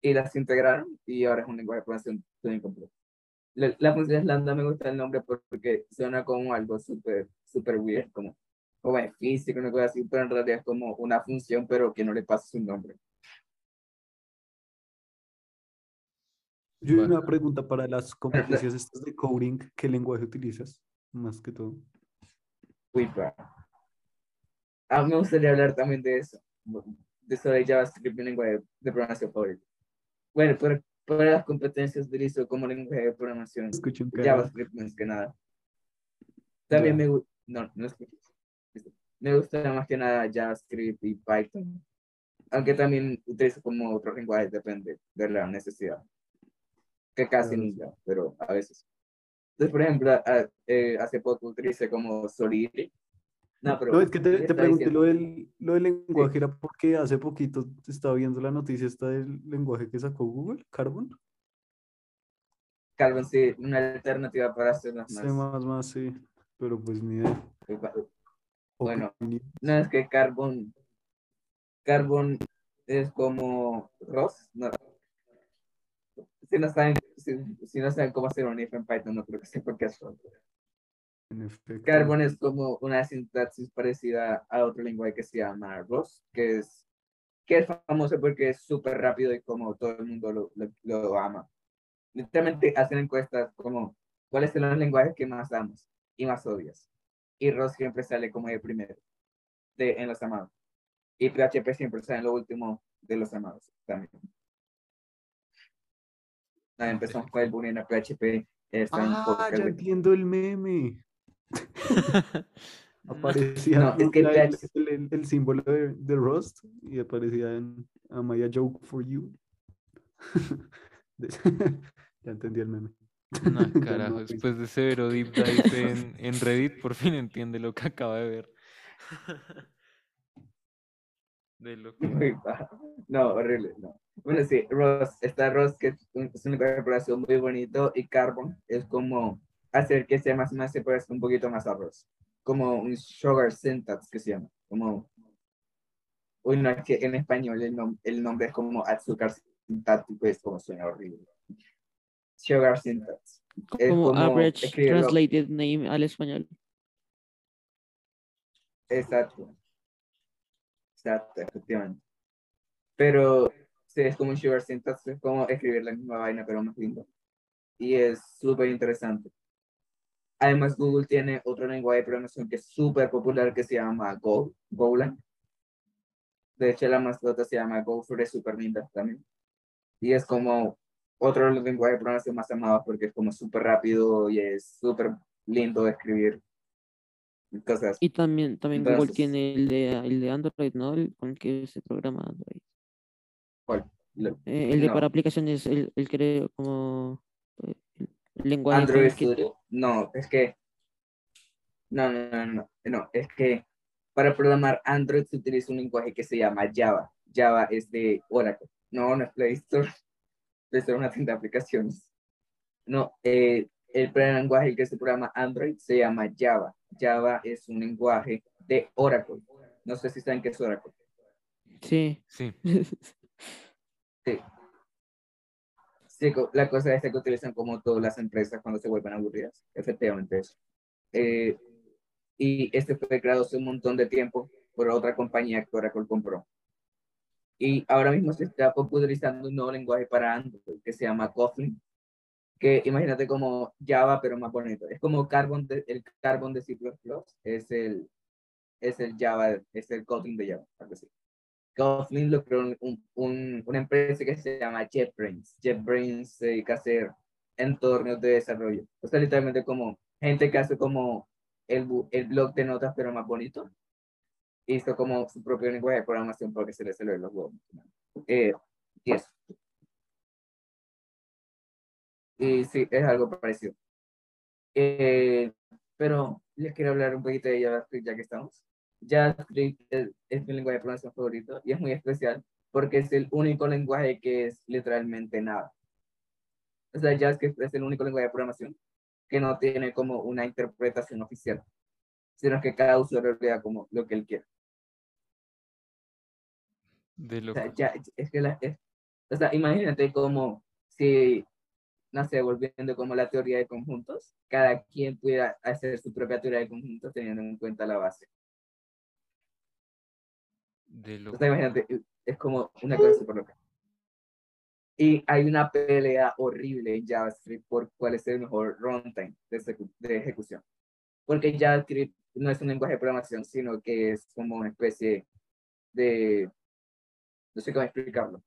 Y las integraron y ahora es un lenguaje de programación tuning completo. La, la función lambda me gusta el nombre porque suena como algo súper súper weird, como, como es físico, una cosa así, pero en realidad es como una función, pero que no le pasa su nombre. Yo una pregunta para las competencias estas de coding, ¿qué lenguaje utilizas? Más que todo. Uy, pa. A mí me gustaría hablar también de eso, de eso de JavaScript, mi lenguaje de programación favorito. Bueno, para, para las competencias utilizo como lenguaje de programación JavaScript más que nada. También me gusta no, no es me gusta más que nada JavaScript y Python, aunque también utilizo como otros lenguajes, depende de la necesidad, que casi nunca, pero a veces. Entonces, por ejemplo, eh, hace poco utilicé como Solidity. No, pero no, es que te, te pregunté lo del, lo del lenguaje, era porque hace poquito estaba viendo la noticia esta del lenguaje que sacó Google, Carbon. Carbon, sí, una alternativa para hacer más. Sí, más, más, sí pero pues ni idea. Bueno, no es que Carbon, Carbon es como Ross, no. Si no saben, si, no saben cómo hacer un if en Python, no creo que sepan qué es Ross. Carbon es como una sintaxis parecida a otro lenguaje que se llama Ross, que es, que es famoso porque es súper rápido y como todo el mundo lo, lo, lo ama. Literalmente hacen encuestas como, ¿cuáles son los lenguajes que más amas? Y más obvias. Y Ross siempre sale como el primero de, en los amados. Y PHP siempre sale en lo último de los amados también. Ah, empezamos con el bullying a PHP. ah, ya entiendo el meme. aparecía no, es que el, el, símbolo de, de, Rust y aparecía en Am I a joke for you? ya entendí el meme. No, carajo, después de severo deep dive en, en Reddit, por fin entiende lo que acaba de ver. De lo que... No, horrible, no. Bueno, sí, Ross, está Ross, que es un, es preparación muy bonito, y Carbon es como hacer que sea más, más se parezca un poquito más a Ross. Como un sugar syntax que se llama. Como, uy, no, es que en español el, el nombre es como azúcar sintáctico, es como suena horrible. Sugar Syntax. Como, average translated name al español. Exacto. Exacto, efectivamente. Pero sí, es como un Sugar Syntax, es como escribir la misma vaina, pero más lindo. Y es súper interesante. Además, Google tiene otro lenguaje de programación que es súper popular que se llama Go, Golang. De hecho, la mascota se llama Go es súper linda también. y es como otro de los lenguajes de programación más amados porque es como súper rápido y es súper lindo de escribir cosas. Y también, también Google Entonces- tiene el de, el de Android, ¿no? El con el que se programa Android. ¿Cuál? Lo- Eh, el de No. para aplicaciones, el, el que como eh, el lenguaje Android que-. No, es que. No, no, no, no, no. Es que para programar Android se utiliza un lenguaje que se llama Java. Java es de Oracle. No, no es Play Store. Es una tienda de aplicaciones. No, eh, el primer lenguaje que se programa Android se llama Java. Java es un lenguaje de Oracle. No sé si saben qué es Oracle. Sí. Sí. Sí. Sí, la cosa es que utilizan como todas las empresas cuando se vuelven aburridas. Efectivamente eso. Eh, y este fue creado hace un montón de tiempo por otra compañía que Oracle compró. Y ahora mismo se está popularizando un nuevo lenguaje para Android que se llama Kotlin. Que imagínate como Java, pero más bonito. Es como Carbon de, el Carbon de C++, es el, es el Java, es el Kotlin de Java, algo así. Kotlin lo creó un, un- una empresa que se llama JetBrains. JetBrains se dedica a hacer entornos de desarrollo. O sea, literalmente como gente que hace como el, el blog de notas, pero más bonito. Hizo como su propio lenguaje de programación porque se le salió los huevos. Eh, y eso. Y sí, es algo parecido. Eh, pero les quiero hablar un poquito de JavaScript ya que estamos. JavaScript es, es mi lenguaje de programación favorito y es muy especial porque es el único lenguaje que es literalmente nada. O sea, JavaScript es el único lenguaje de programación que no tiene como una interpretación oficial, sino que cada usuario le da como lo que él quiere. De O sea, ya, es que la, es- o sea, imagínate como si, no sé, volviendo como la teoría de conjuntos, cada quien pudiera hacer su propia teoría de conjuntos teniendo en cuenta la base. De O sea, imagínate, es como una cosa súper loca. Y hay una pelea horrible en JavaScript por cuál es el mejor runtime de, de ejecución. Porque JavaScript no es un lenguaje de programación, sino que es como una especie de, no sé cómo explicarlo,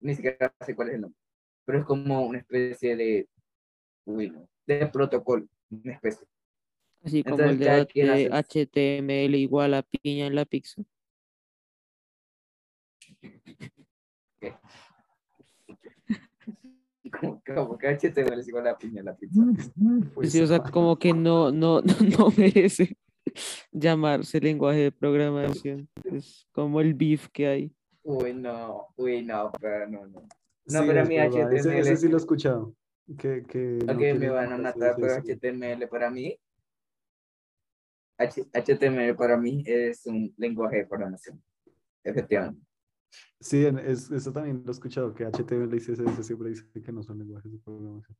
ni siquiera sé cuál es el nombre, pero es como una especie de, uy, de protocolo, una especie. Así como Entonces, el de, HTML igual a piña en la pizza. Como, como que HTML es igual a piña en la pizza. Pues, Sí, o sea, como que no, no, no, no merece llamarse lenguaje de programación. Es como el beef que hay. Uy, no, uy, no, pero no, no. No, sí, pero mí verdad, ese, ese HTML sí lo he escuchado. Que, que no Ok, me van a matar, pero. HTML para mí, H- HTML para mí es un lenguaje de programación, efectivamente. Sí, es, eso también lo he escuchado, que HTML y CSS siempre dice que no son lenguajes de programación.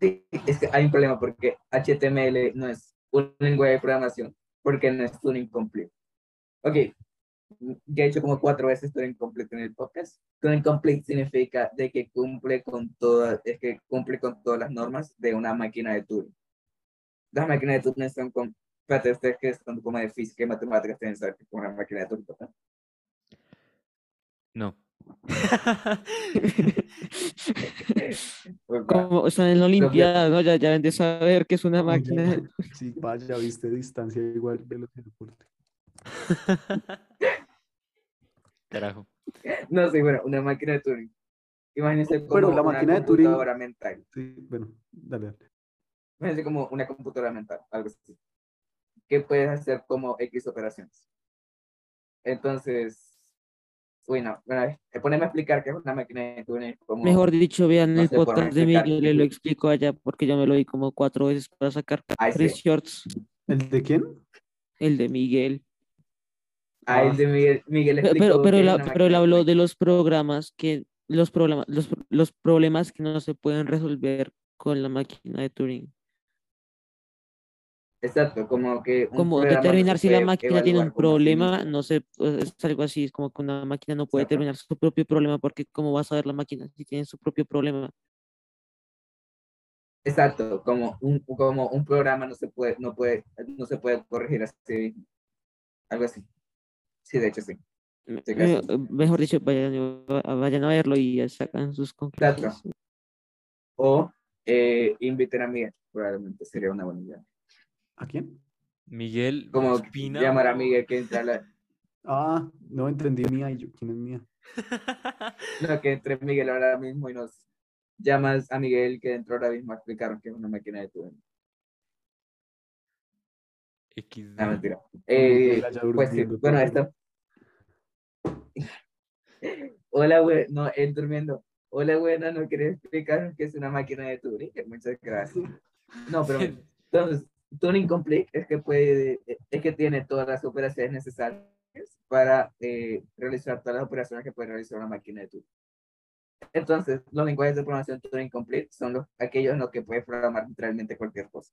Sí, es que hay un problema porque HTML no es un lenguaje de programación, porque no es tuning complete. Ok, ya he hecho como cuatro veces tuning complete en el podcast. Tuning complete significa de que cumple con todas, es que cumple con todas las normas de una máquina de Turing. Las máquinas de Turing son con, espérate, ustedes que son como de física y matemáticas tienen que saber que es como una máquina de Turing, ¿verdad? No. Pues. Como están en la Olimpiada, ¿no? Ya, ya ven de saber que es una máquina. Sí, vaya, viste distancia igual de los de deporte. Carajo. No, sí, bueno, una máquina de Turing. Imagínense como Pero la una máquina de Turing- computadora mental. Sí, bueno, dale, dale. Imagínense como una computadora mental, algo así. Que puedes hacer como X operaciones. Entonces, bueno, eh, poneme a explicar qué es una máquina de Turing. Como, Mejor dicho, vean no el podcast de Miguel, qué- le lo explico allá porque yo me lo vi como cuatro veces para sacar Ay, tres sí. shorts. ¿El de quién? El de Miguel. Ah, el de Miguel, Miguel Pero, explicó pero, es él, pero él habló de los programas que los problemas, los, los problemas que no se pueden resolver con la máquina de Turing. Exacto, como que Como determinar si la máquina tiene un problema, no sé, pues, es algo así, es como que una máquina no puede Exacto. determinar su propio problema porque cómo va a saber la máquina si tiene su propio problema. Exacto, como un, como un programa no se puede, no puede, no se puede corregir así. Algo así. Sí, de hecho sí. Me- este mejor dicho, vayan, a- vayan a verlo y ya sacan sus Teatro. conclusiones. O eh, inviten a Miguel, probablemente sería una buena idea. ¿A quién? Miguel Como llamar a Miguel que entre a la, Ah, no entendí mía y yo. ¿Quién es mía? no, que entre Miguel ahora mismo y nos llamas a Miguel que entró ahora mismo a explicar que es una máquina de tu XD. Ah, mentira. Eh, pues sí, bueno, esto. Hola, güey, no, él durmiendo. Hola, buena, ¿no quieres explicar qué es una máquina de Turing? Muchas gracias. No, pero entonces, Turing Complete es que puede, es que tiene todas las operaciones necesarias para eh, realizar todas las operaciones que puede realizar una máquina de Turing. Entonces, los lenguajes de programación Turing Complete son los, aquellos en los que puedes programar literalmente cualquier cosa.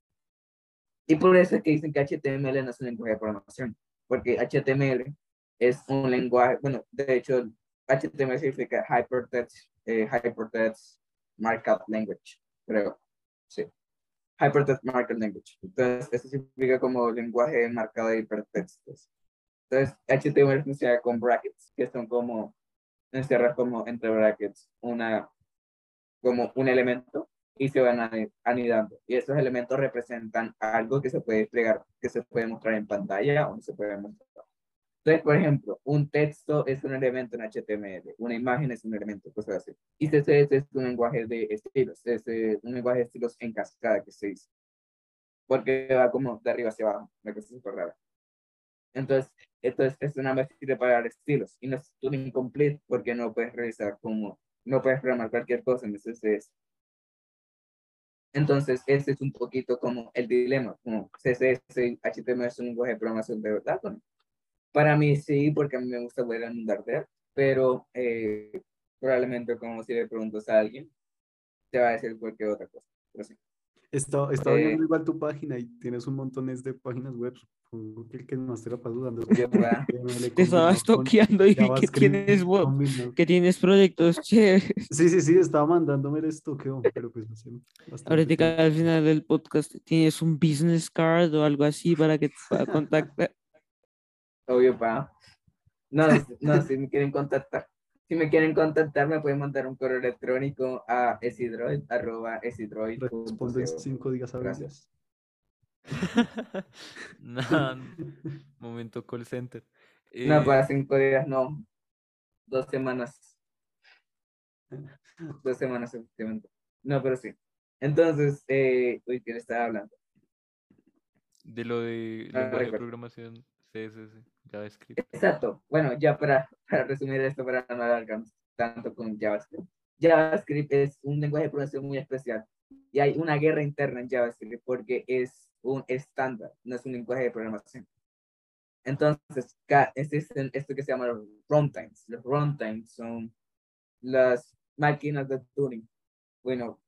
Y por eso es que dicen que HTML no es un lenguaje de programación, porque HTML es un lenguaje, bueno, de hecho, HTML significa Hypertext, eh, Hypertext Markup Language, creo. Sí. Hypertext Markup Language. Entonces, eso significa como lenguaje marcado de hipertextos. Entonces, HTML funciona con brackets, que son como, encierras como entre brackets una, como un elemento y se van ani- anidando. Y esos elementos representan algo que se puede desplegar, que se puede mostrar en pantalla o no se puede mostrar. Entonces, por ejemplo, un texto es un elemento en HTML, una imagen es un elemento, cosas así. Y CSS es un lenguaje de estilos, es un lenguaje de estilos en cascada que se dice. Porque va como de arriba hacia abajo, una cosa súper rara. Entonces, esto es, es una máquina para estilos y no es un incomplete porque no puedes realizar como, no puedes programar cualquier cosa en CSS. Entonces, ese es un poquito como el dilema, como CSS y HTML es un lenguaje de programación de verdad. ¿o no? Para mí sí, porque a mí me gusta poder andar de pero eh, probablemente como si le preguntas a alguien, te va a decir cualquier otra cosa. Pero sí. Estaba, estaba Eh, viendo igual tu página y tienes un montón de páginas web. Supongo que el que más te la ¿verdad? HTML Te estabas combinado con toqueando y vi que tienes, combinado. que tienes proyectos chéveres. Sí, sí, sí, estaba mandándome el estoqueo, pero pues no sé. bastante Ahorita al final del podcast tienes un business card o algo así para que te pueda contactar. Obvio, pa. No, no, si me quieren contactar. Si me quieren contactar, me pueden mandar un correo electrónico a esidroid, arroba esidroid Respondo en co. cinco días a Gracias. Nah, momento call center. No, Eh, para cinco días, no. Dos semanas. Dos semanas, efectivamente. No, pero sí. Entonces, eh, uy, ¿qué le estaba hablando? de lo de Ah, lenguaje de programación CSS, JavaScript. Exacto. Bueno, ya para, para resumir esto, para no alargarnos tanto con JavaScript. JavaScript es un lenguaje de programación muy especial y hay una guerra interna en JavaScript porque es un estándar, no es un lenguaje de programación. Entonces, existen esto que se llama los runtimes. Los runtimes son las máquinas de Turing. Bueno,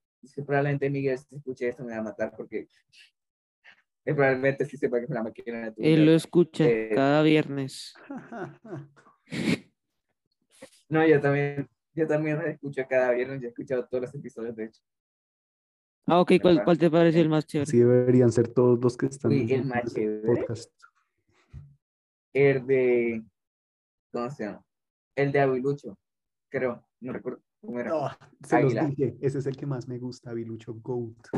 probablemente Miguel si escuche esto me va a matar porque él probablemente sí sepa que es una máquina de Turing. Él lo escucha Eh, cada viernes. No, yo también, yo también lo escucho cada viernes, yo he escuchado todos los episodios, de hecho. Ah, ok, ¿cuál, cuál te pareció el más chévere? Así deberían ser todos los que están en el más chévere. podcast. El de, ¿cómo se llama? El de Avilucho, creo, no recuerdo cómo era. No, se los dije, ese es el que más me gusta, Bilucho Goat.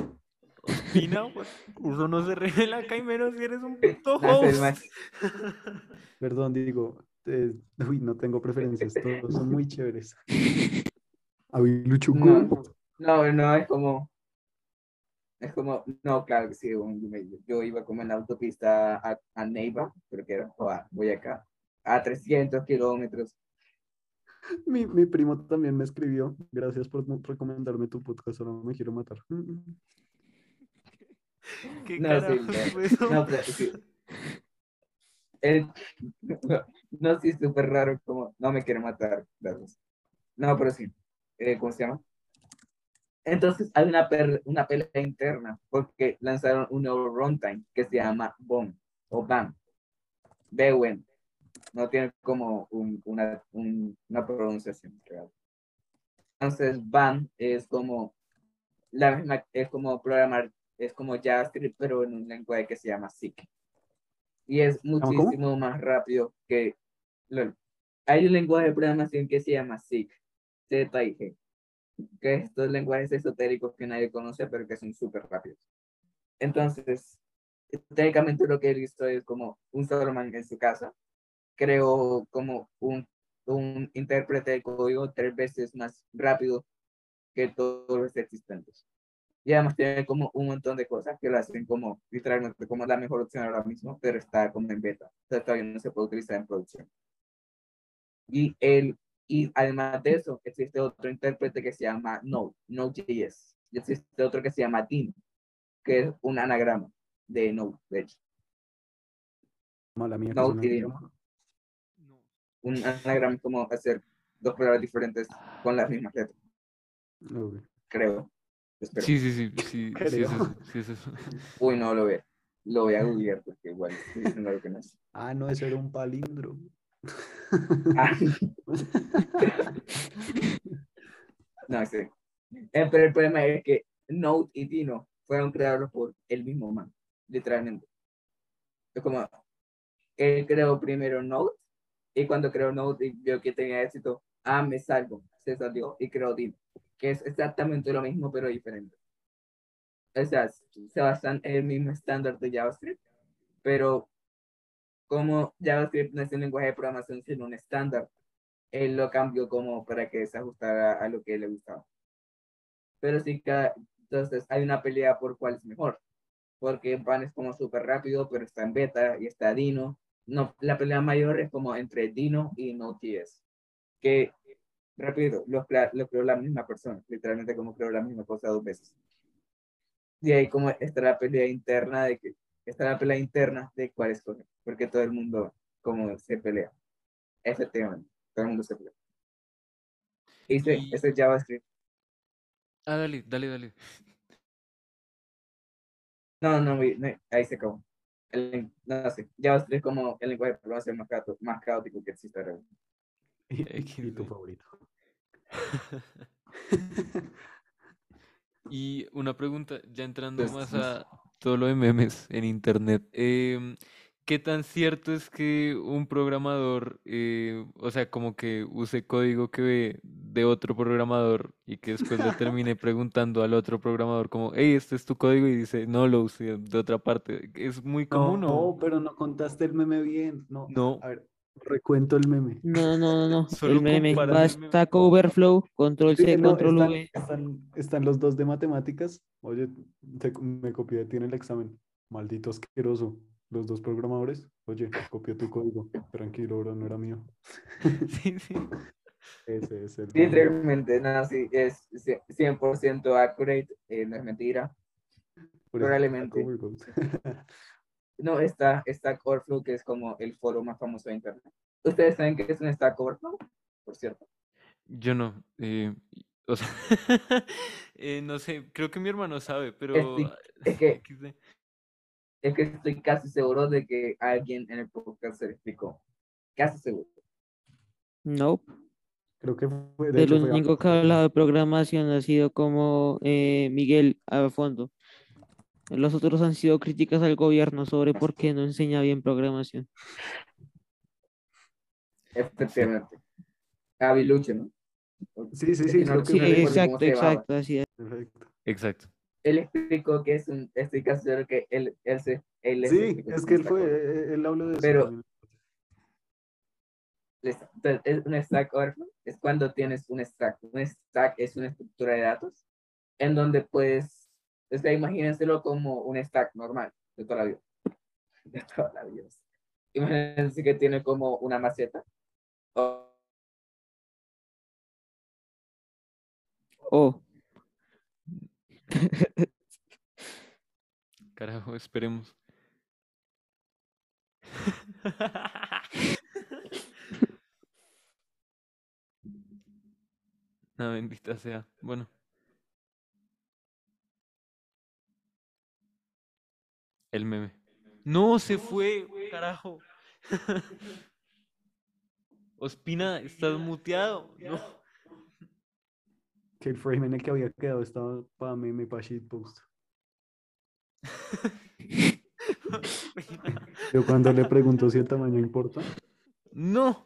Ospina, pues, uno no se revela acá y menos si eres un puto No, host. más- Perdón, digo, eh, uy, no tengo preferencias, todos son muy chéveres. No. No, no, es como, es como, no, claro que sí, un- yo, iba como en la autopista a, a Neiva, creo que era, o a Boyacá, a 300 kilómetros. Mi, mi primo también me escribió. Gracias por no- recomendarme tu podcast. Ahora me quiero matar. ¿Qué No, sí, no. No, pero sí. Él- no, no, sí, súper raro, como, no me quiere matar. No, pero sí, eh, ¿cómo se llama? Entonces hay una, una pelea interna, porque lanzaron un nuevo runtime que se llama BOM, o BAM, BWEN, no tiene como un- una, un- una pronunciación real. Entonces BAM es como, la misma, es como programar, es como JavaScript, pero en un lenguaje que se llama SIC. Y es cómo? muchísimo más rápido que hay un lenguaje de programación que se llama SIG, Z y G, que es estos lenguajes esotéricos que nadie conoce, pero que son súper rápidos. Entonces, técnicamente lo que he visto es como un Solomon en su casa creó como un, un intérprete de código tres veces más rápido que todos los existentes. Y además tiene como un montón de cosas que lo hacen como literalmente como la mejor opción ahora mismo, pero está como en beta. O sea, todavía no se puede utilizar en producción. Y, el, y además de eso, existe otro intérprete que se llama Node, Node.js. Y existe otro que se llama Team, que es un anagrama de Node, de hecho. Mala mía. Node y Team. Un anagrama es como hacer dos palabras diferentes con las mismas letras. Okay. Creo. Espero. Sí, sí, sí, sí, sí, es Creo. eso, sí, es eso. Uy, no lo ve. Lo voy a googlear porque igual estoy diciendo algo que no es. Ah, no, eso era un palindro. Ah, no sé. Eh, pero el problema es que Node y Dino fueron creados por el mismo man, literalmente. Es como, él creó primero Node y cuando creó Node y vio que tenía éxito, ah, me salgo, se salió y creó Dino, que es exactamente lo mismo pero diferente. O sea, se basan en el mismo estándar de JavaScript, pero como JavaScript no es un lenguaje de programación sino un estándar, él lo cambió como para que se ajustara a lo que le gustaba. Pero sí que entonces hay una pelea por cuál es mejor, porque Pan es como súper rápido, pero está en beta y está Dino. No, la pelea mayor es como entre Dino y Node.js, que, rápido, lo, lo creó la misma persona, literalmente como creó la misma cosa dos veces. Y ahí como está la pelea interna de que, está la pelea interna de cuál escoger, porque todo el mundo como se pelea. Efectivamente, todo el mundo se pelea. Y sí, Y- ese es JavaScript. Ah, dale, dale, dale. No, no, no, ahí se acabó. El, no sé, JavaScript es como el lenguaje de programación más, caótico, más caótico que existe ahora. Y, tu favorito. Y una pregunta, ya entrando más a todo lo de memes en internet, em, ¿qué tan cierto es que un programador, eh, o sea, como que use código que ve de otro programador y que después le termine preguntando al otro programador como, hey, este es tu código y dice, no, lo usé de otra parte? ¿Es muy común No, o pero no contaste el meme bien. No, no? a ver, recuento el meme. No, no, no, no. Solo El meme va. Stack Overflow, control Sí, C, no, control están, V. están, están los dos de matemáticas. Oye, te- me copié de ti en el examen. Maldito asqueroso. Los dos programadores. Oye, copié tu código. Tranquilo, bro, no era mío. Sí, sí. Ese es el Sí, realmente, no, sí, es cie- 100% accurate, eh, no es mentira. Probablemente. No, está Stack Overflow, que es como el foro más famoso de Internet. ¿Ustedes saben qué es un Stack Overflow? Por cierto. Yo no, eh, o sea, eh, no sé, creo que mi hermano sabe, pero Estoy- es que-. Es que estoy casi seguro de que alguien en el podcast se lo explicó. Casi seguro. Nope. Creo que fue. de El único que ha hablado de programación ha sido como eh, Miguel a fondo. Los otros han sido críticas al gobierno sobre por qué no enseña bien programación. Efectivamente. Gaby Luche, ¿no? Sí, sí, sí. no- Sí, exacto, exacto, así es. Perfecto. Exacto. Él explicó que es un, estoy casi seguro que él, él, se, él Sí, es que él Stack fue, Overflow. eh, él habló de eso. Pero- también. Les- entonces, es un stack overflow es cuando tienes un stack. Un stack es una estructura de datos en donde puedes, sea, imagínenselo como un stack normal de toda la vida. De toda la vida. Imagínense que tiene como una maceta. o- Oh, Carajo, esperemos. No, bendita sea. Bueno. El meme. No, se fue, carajo. Ospina, estás muteado. No. Que el frame en el que había quedado estaba para meme, para shitpost. Yo cuando le pregunto si el tamaño importa, No.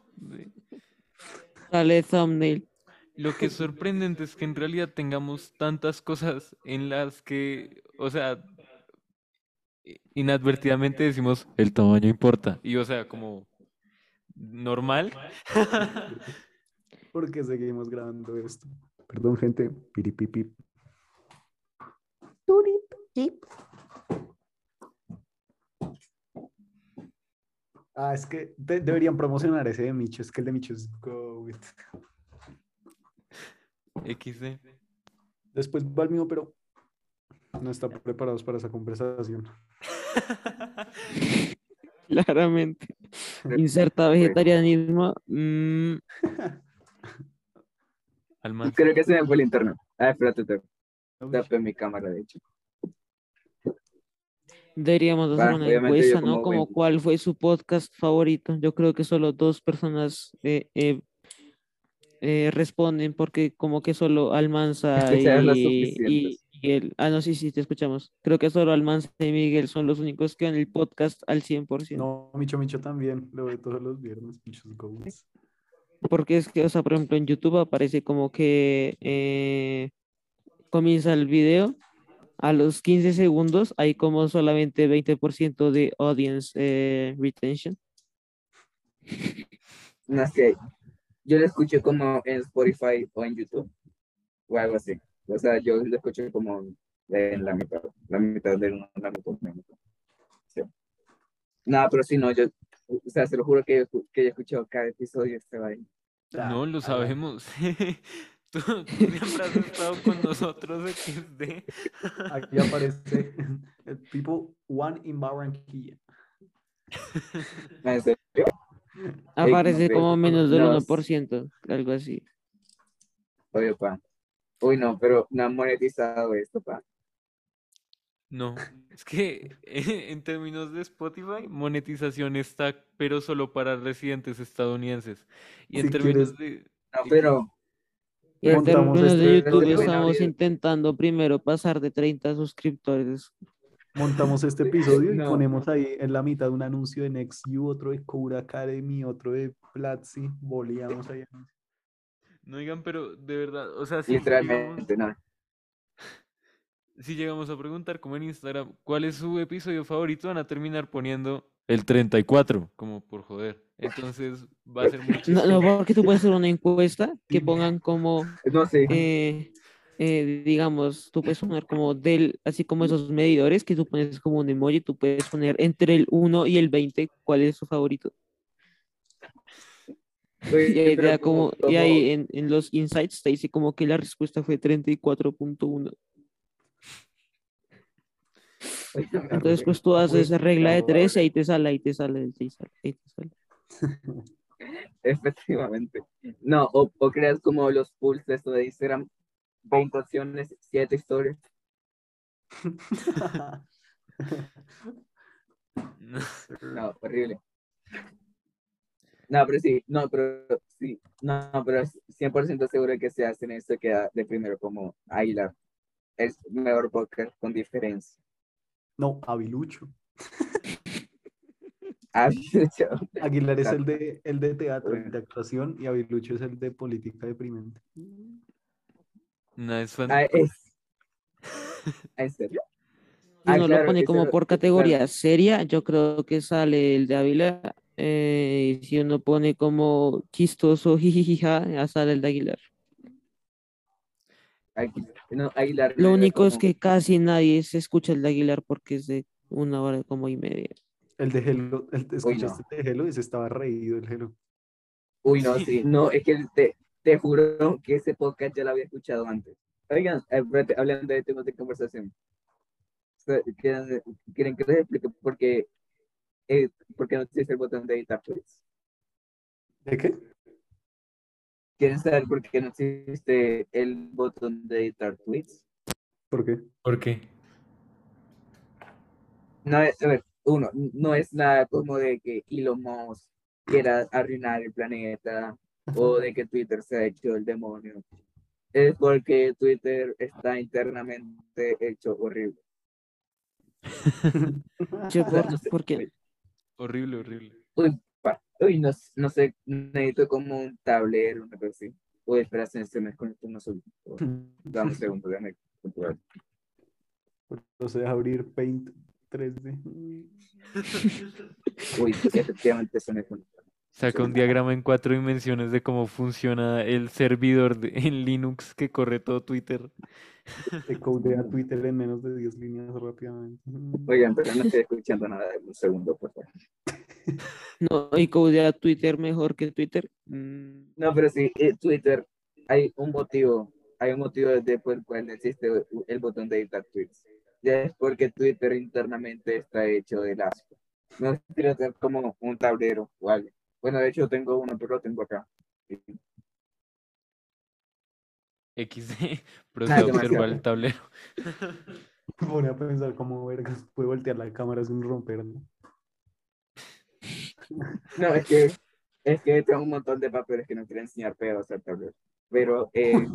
Dale thumbnail. Lo que es sorprendente es que en realidad tengamos tantas cosas en las que, o sea, inadvertidamente decimos el tamaño importa. Y o sea, como normal. Porque seguimos grabando esto. Perdón, gente. Piripipip. Turipip. Ah, es que de- deberían promocionar ese de Micho. Es que el de Micho es GOAT. XD. Después va el mío, pero no están preparados para esa conversación. Claramente. Inserta vegetarianismo. mm. Creo que se me fue el internet. Ah, espérate, te tapé mi cámara, de hecho. deberíamos hacer Va, una encuesta, ¿no? como cuál fue su podcast favorito. Yo creo que solo dos personas eh, eh, eh, responden porque como que solo Almanza que y, y. Miguel. Ah, no, sí, sí, te escuchamos. Creo que solo Almanza y Miguel son los únicos que en el podcast al 100%. No, Micho Micho también. Lo veo todos los viernes. Micho's GOAT. Porque es que, o sea, por ejemplo, en YouTube aparece como que eh, comienza el video, a los 15 segundos hay como solamente 20% de audience eh, retention. No sé. Yo lo escucho como en Spotify o en YouTube. O algo así. O sea, yo lo escucho como en la mitad. La mitad de una la mitad de. Sí. No, pero sí, no, yo. O sea, se lo juro que, yo- que yo he escuchado cada episodio este ahí. No, lo Ah, sabemos. Tú, tú siempre has estado con nosotros, XD. Aquí aparece el People One in Barranquilla. No, en serio. Aparece como menos del no, 1%, algo así. Oye, pa. Uy, no, pero no han monetizado esto, pa. No, es que en términos de Spotify, monetización está, pero solo para residentes estadounidenses. Y en Si términos quieres- de... No, pero. Y en términos de YouTube estamos intentando primero pasar de 30 suscriptores. Montamos este episodio y ponemos ahí en la mitad un anuncio de NextU, otro de Cura Academy, otro de Platzi. Boleamos ahí. No digan, pero de verdad, o sea, si llegamos, Literalmente, no. si llegamos a preguntar como en Instagram, ¿cuál es su episodio favorito? Van a terminar poniendo el 34, como por joder. Entonces va a ser muy No, no, chistoso. porque tú puedes hacer una encuesta que pongan como, No sé. eh, eh, digamos, tú puedes poner como del, así como esos medidores que tú pones como un emoji, tú puedes poner entre el 1 y el 20 cuál es su favorito. Oye, Y ahí, como, como- y ahí en, en los insights te dice como que la respuesta fue 34.1. Entonces, pues tú haces esa regla de 3 y ahí te sale, ahí te sale, ahí te sale, ahí te sale. Efectivamente. No, o, o creas como los pools de esto de Instagram, 20 opciones, 7 historias. No, horrible. No, pero sí, no, pero sí, no, pero es 100% seguro que se hacen esto queda de primero como Aguilar. Es mejor podcast con diferencia. No, Avilucho. Ah, Aguilar es el de, el de teatro, el de actuación, y Avilucho es el de política deprimente. No, es fan- ah, es. ¿En serio? Si Ah, uno claro, lo pone como lo- por claro. categoría seria, yo creo que sale el de Ávila. Eh, y si uno pone como chistoso, jijijija, ya sale el de Aguilar. Aguilar, no, Aguilar Lo único es que casi nadie se escucha el de Aguilar porque es de una hora como y media. El de Hello, el, ¿escuchaste el de Hello? Ese estaba reído el Hello. Uy, no, sí, no, es que te, te juro que ese podcast ya lo había escuchado antes. Oigan, eh, hablando de temas de conversación. ¿Quieren, quieren que les explique por qué, eh, por qué no existe el botón de editar tweets? ¿De qué? ¿Quieren saber por qué no existe el botón de editar tweets? ¿Por qué? ¿Por qué? No es, a ver, uno, no es nada como de que Elon Musk quiera arruinar el planeta o de que Twitter se ha hecho el demonio. Es porque Twitter está internamente hecho horrible. Che, por- sé, porque Horrible, horrible. Uy, pa, Uy, no, no sé, necesito como un tablero, una cosa así. Uy, espera, se, me desconectó uno solo. Dame un segundo, déjame comprobar. Entonces abrir Paint 3D. Uy, efectivamente se me desconectó. Saca un diagrama en cuatro dimensiones de cómo funciona el servidor de- en Linux que corre todo Twitter. Te codea Twitter en menos de 10 líneas rápidamente. Oigan, pero no estoy escuchando nada. Un segundo, por favor. No, y codea Twitter mejor que Twitter. Mm, No, pero sí, eh, Twitter, hay un motivo, hay un motivo desde por el cual existe el botón de editar tweets. Ya es porque Twitter internamente está hecho de asco. No quiero hacer como un tablero o algo. Bueno, de hecho tengo uno, pero lo tengo acá. XD, procede a observar el tablero. Pone a pensar cómo vergas puede voltear la cámara sin romper, ¿no? No, es que, es que tengo un montón de papeles que no quiero enseñar, pero hacer tablero. Pero, eh,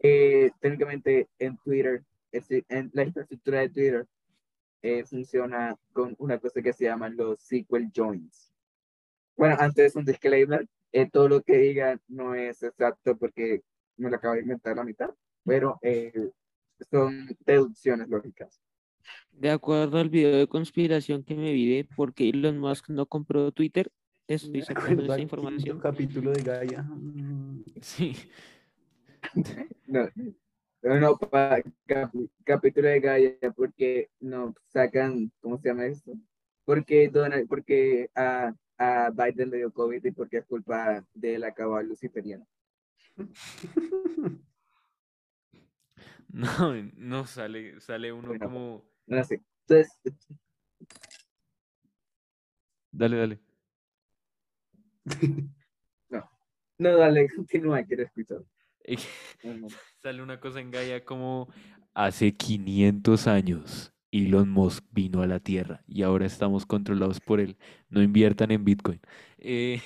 eh, técnicamente en Twitter, en la infraestructura de Twitter eh, funciona con una cosa que se llaman los SQL joins. Bueno, antes un disclaimer, eh, todo lo que diga no es exacto porque me lo acabo de inventar la mitad, pero eh, son deducciones lógicas. De acuerdo al video de conspiración que me vi de por qué Elon Musk no compró Twitter, estoy sacando esa información. quinto capítulo de Gaia. Sí. No, no, no, pa- capi- capítulo de Gaia, porque no sacan, ¿cómo se llama esto? Porque, Donald, porque a, a Biden le dio COVID y porque es culpa de la cabal luciferiana. No, no sale, sale uno Bueno. como. No sé. Entonces, Dale, dale. no, dale, continúa, quiero escuchar. Sale una cosa en Gaia como hace 500 años Elon Musk vino a la Tierra y ahora estamos controlados por él. No inviertan en Bitcoin. Eh,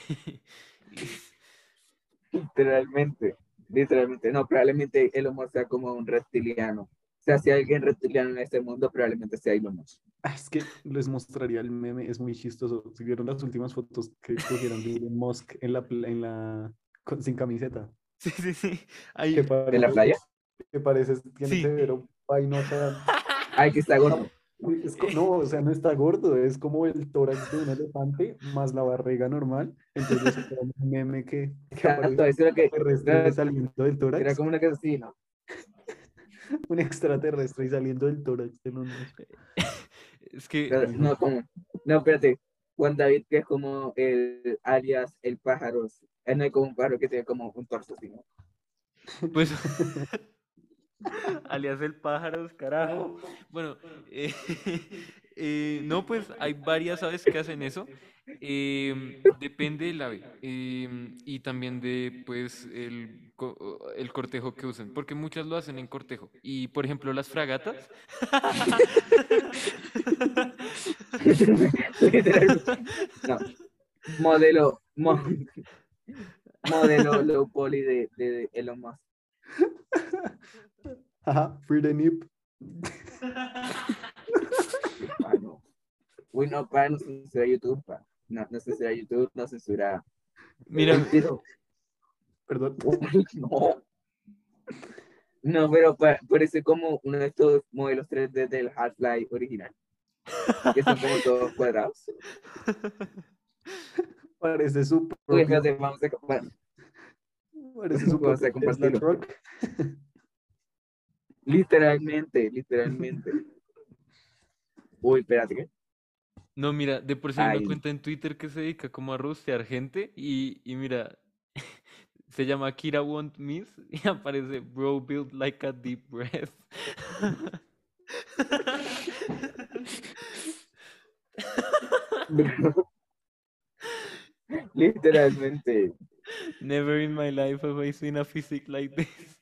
Literalmente, literalmente. No, probablemente Elon Musk sea como un reptiliano. O sea, si hay alguien reptiliano en este mundo, probablemente sea Elon Musk. Ah, Es que les mostraría el meme, es muy chistoso. Si vieron las últimas fotos que cogieron de Elon Musk en la, en la con- sin camiseta, sí, sí, sí. Ahí- ¿En la parece, playa? que parece tiene Sí. severo vainota. Ay, que está gordo. Es no, o sea, no está gordo, es como el tórax de un elefante más la barriga normal. Entonces era un meme que, que Exacto, aparece lo que extraterrestre era- saliendo del era tórax, como una cosa así, ¿no? un extraterrestre y saliendo del tórax de Musk. Es que, Pero No, como, no, espérate. Juan David, que es como el alias el pájaro. Él no hay como un pájaro que tiene como un torso así, ¿no? pues. alias el pájaro, carajo. Bueno, eh, eh, no, pues hay varias aves que hacen eso. Em, depende del ave em, y también de pues el, el cortejo que usen, porque muchas lo hacen en cortejo. Y por ejemplo, las fragatas. No. Modelo, mo- modelo low poly de, de, de Elon Musk. Ajá, free the nip. Ah, no. Uy, no, pa, no censura YouTube, pa. No, no censura YouTube, no censura. Mira, Pero- Perdón. Uy, no. No, pero pa- parece como uno de estos modelos 3D del Half-Life original. Que son como todos cuadrados. Parece su Uy, propio- espérate, vamos a comprar. parece su vamos a compartirlo. Literalmente, literalmente. Uy, espérate, ¿qué? no, mira, de por sí hay Ay. una cuenta en Twitter que se dedica como a rostear gente y, y mira, se llama Kira Want Miss y aparece Bro Built Like a Deep Breath. Literalmente. Never in my life have I seen a physique like this.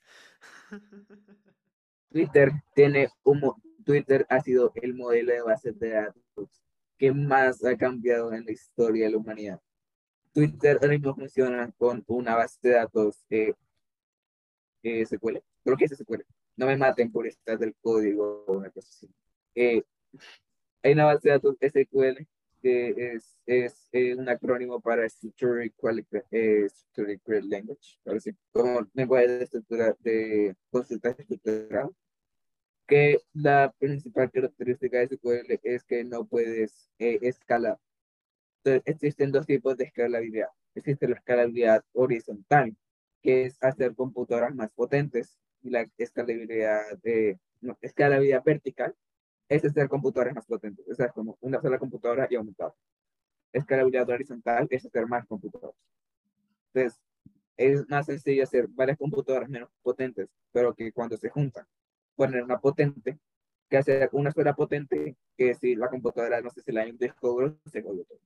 Twitter tiene un Twitter ha sido el modelo de bases de datos que más ha cambiado en la historia de la humanidad. Twitter ahora mismo funciona con una base de datos eh, eh, SQL. Creo que es SQL. No me maten por estar del código o una cosa así. Eh, hay una base de datos SQL que es, es eh, un acrónimo para Structured eh, Language, así, como lenguaje de estructura de consulta estructurada, que la principal característica de SQL es que no puedes eh, escalar. Entonces, existen dos tipos de escalabilidad. Existe la escalabilidad horizontal, que es hacer computadoras más potentes, y la escalabilidad, de, no, escalabilidad vertical, es hacer computadoras más potentes. O sea, es como una sola computadora y aumentar. Escalabilidad horizontal es hacer más computadoras. Entonces, es más sencillo hacer varias computadoras menos potentes, pero que cuando se juntan, poner una potente, que hacer una sola potente, que si la computadora, no sé si la hay un disco se jodió todo.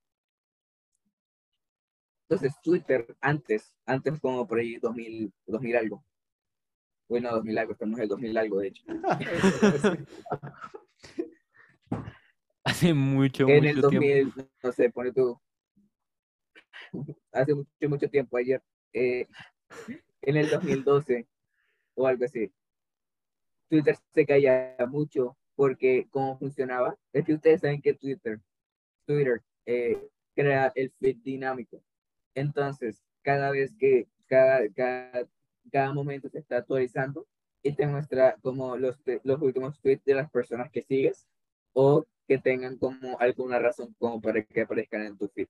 Entonces, Twitter antes, antes como por ahí 2000, 2000 algo. Bueno, 2000 algo, estamos en el 2000 algo, de hecho. Hace mucho, en mucho el 2000, tiempo. no sé, pone tú. Hace mucho, mucho tiempo, ayer. Eh, en el 2012 o algo así. Twitter se caía mucho porque cómo funcionaba. Es que ustedes saben que Twitter, Twitter eh, crea el feed dinámico. Entonces, cada vez que cada, cada, cada momento se está actualizando y te muestra como los, los últimos tweets de las personas que sigues o que tengan como alguna razón como para que aparezcan en tu feed.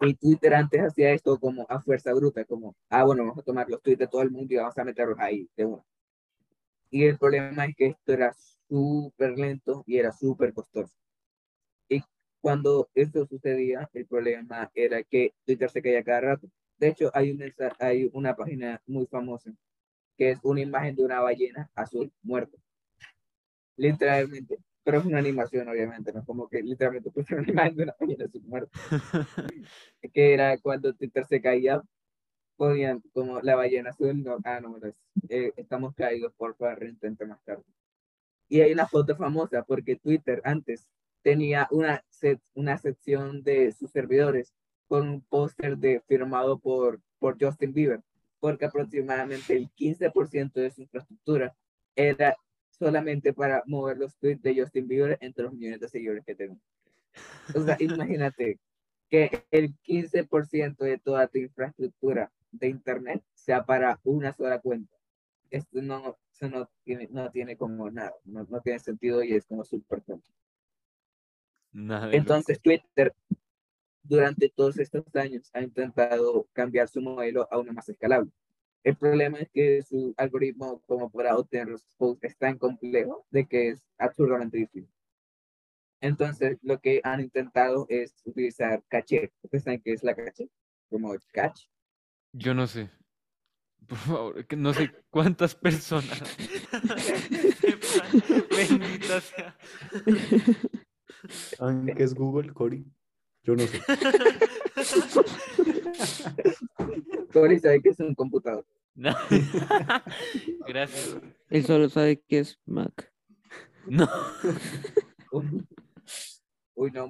Y Twitter antes hacía esto como a fuerza bruta, como, ah, bueno, vamos a tomar los tweets de todo el mundo y vamos a meterlos ahí de uno. Y el problema es que esto era súper lento y era súper costoso. Y cuando esto sucedía, el problema era que Twitter se caía cada rato. De hecho, hay, un, hay una página muy famosa que es una imagen de una ballena azul muerta. Literalmente. Pero es una animación, obviamente, no como que literalmente puse una imagen de una ballena azul muerta. que era cuando Twitter se caía, ponían como la ballena azul, no, ah, no, eh, estamos caídos, por favor, reintente más tarde. Y hay una foto famosa porque Twitter antes tenía una, una sección de sus servidores con un póster firmado por, por Justin Bieber, porque aproximadamente el 15% de su infraestructura era solamente para mover los tweets de Justin Bieber entre los millones de seguidores que tenía. O sea, imagínate que el 15% de toda tu infraestructura de Internet sea para una sola cuenta. Esto no, eso no, tiene, no tiene como nada, no, no tiene sentido y es como súper tonto. Entonces Twitter durante todos estos años ha intentado cambiar su modelo a uno más escalable. El problema es que su algoritmo como para obtener los posts es tan complejo de que es absurdamente difícil. Entonces, lo que han intentado es utilizar caché. ¿Ustedes saben qué es la caché? Como catch. Yo no sé. Por favor, que no sé cuántas personas. Bendita sea. ¿Saben qué es Google, Cory? Yo no sé. Cory sabe que es un computador. No. Gracias. Él solo sabe que es Mac. No. Uy, no,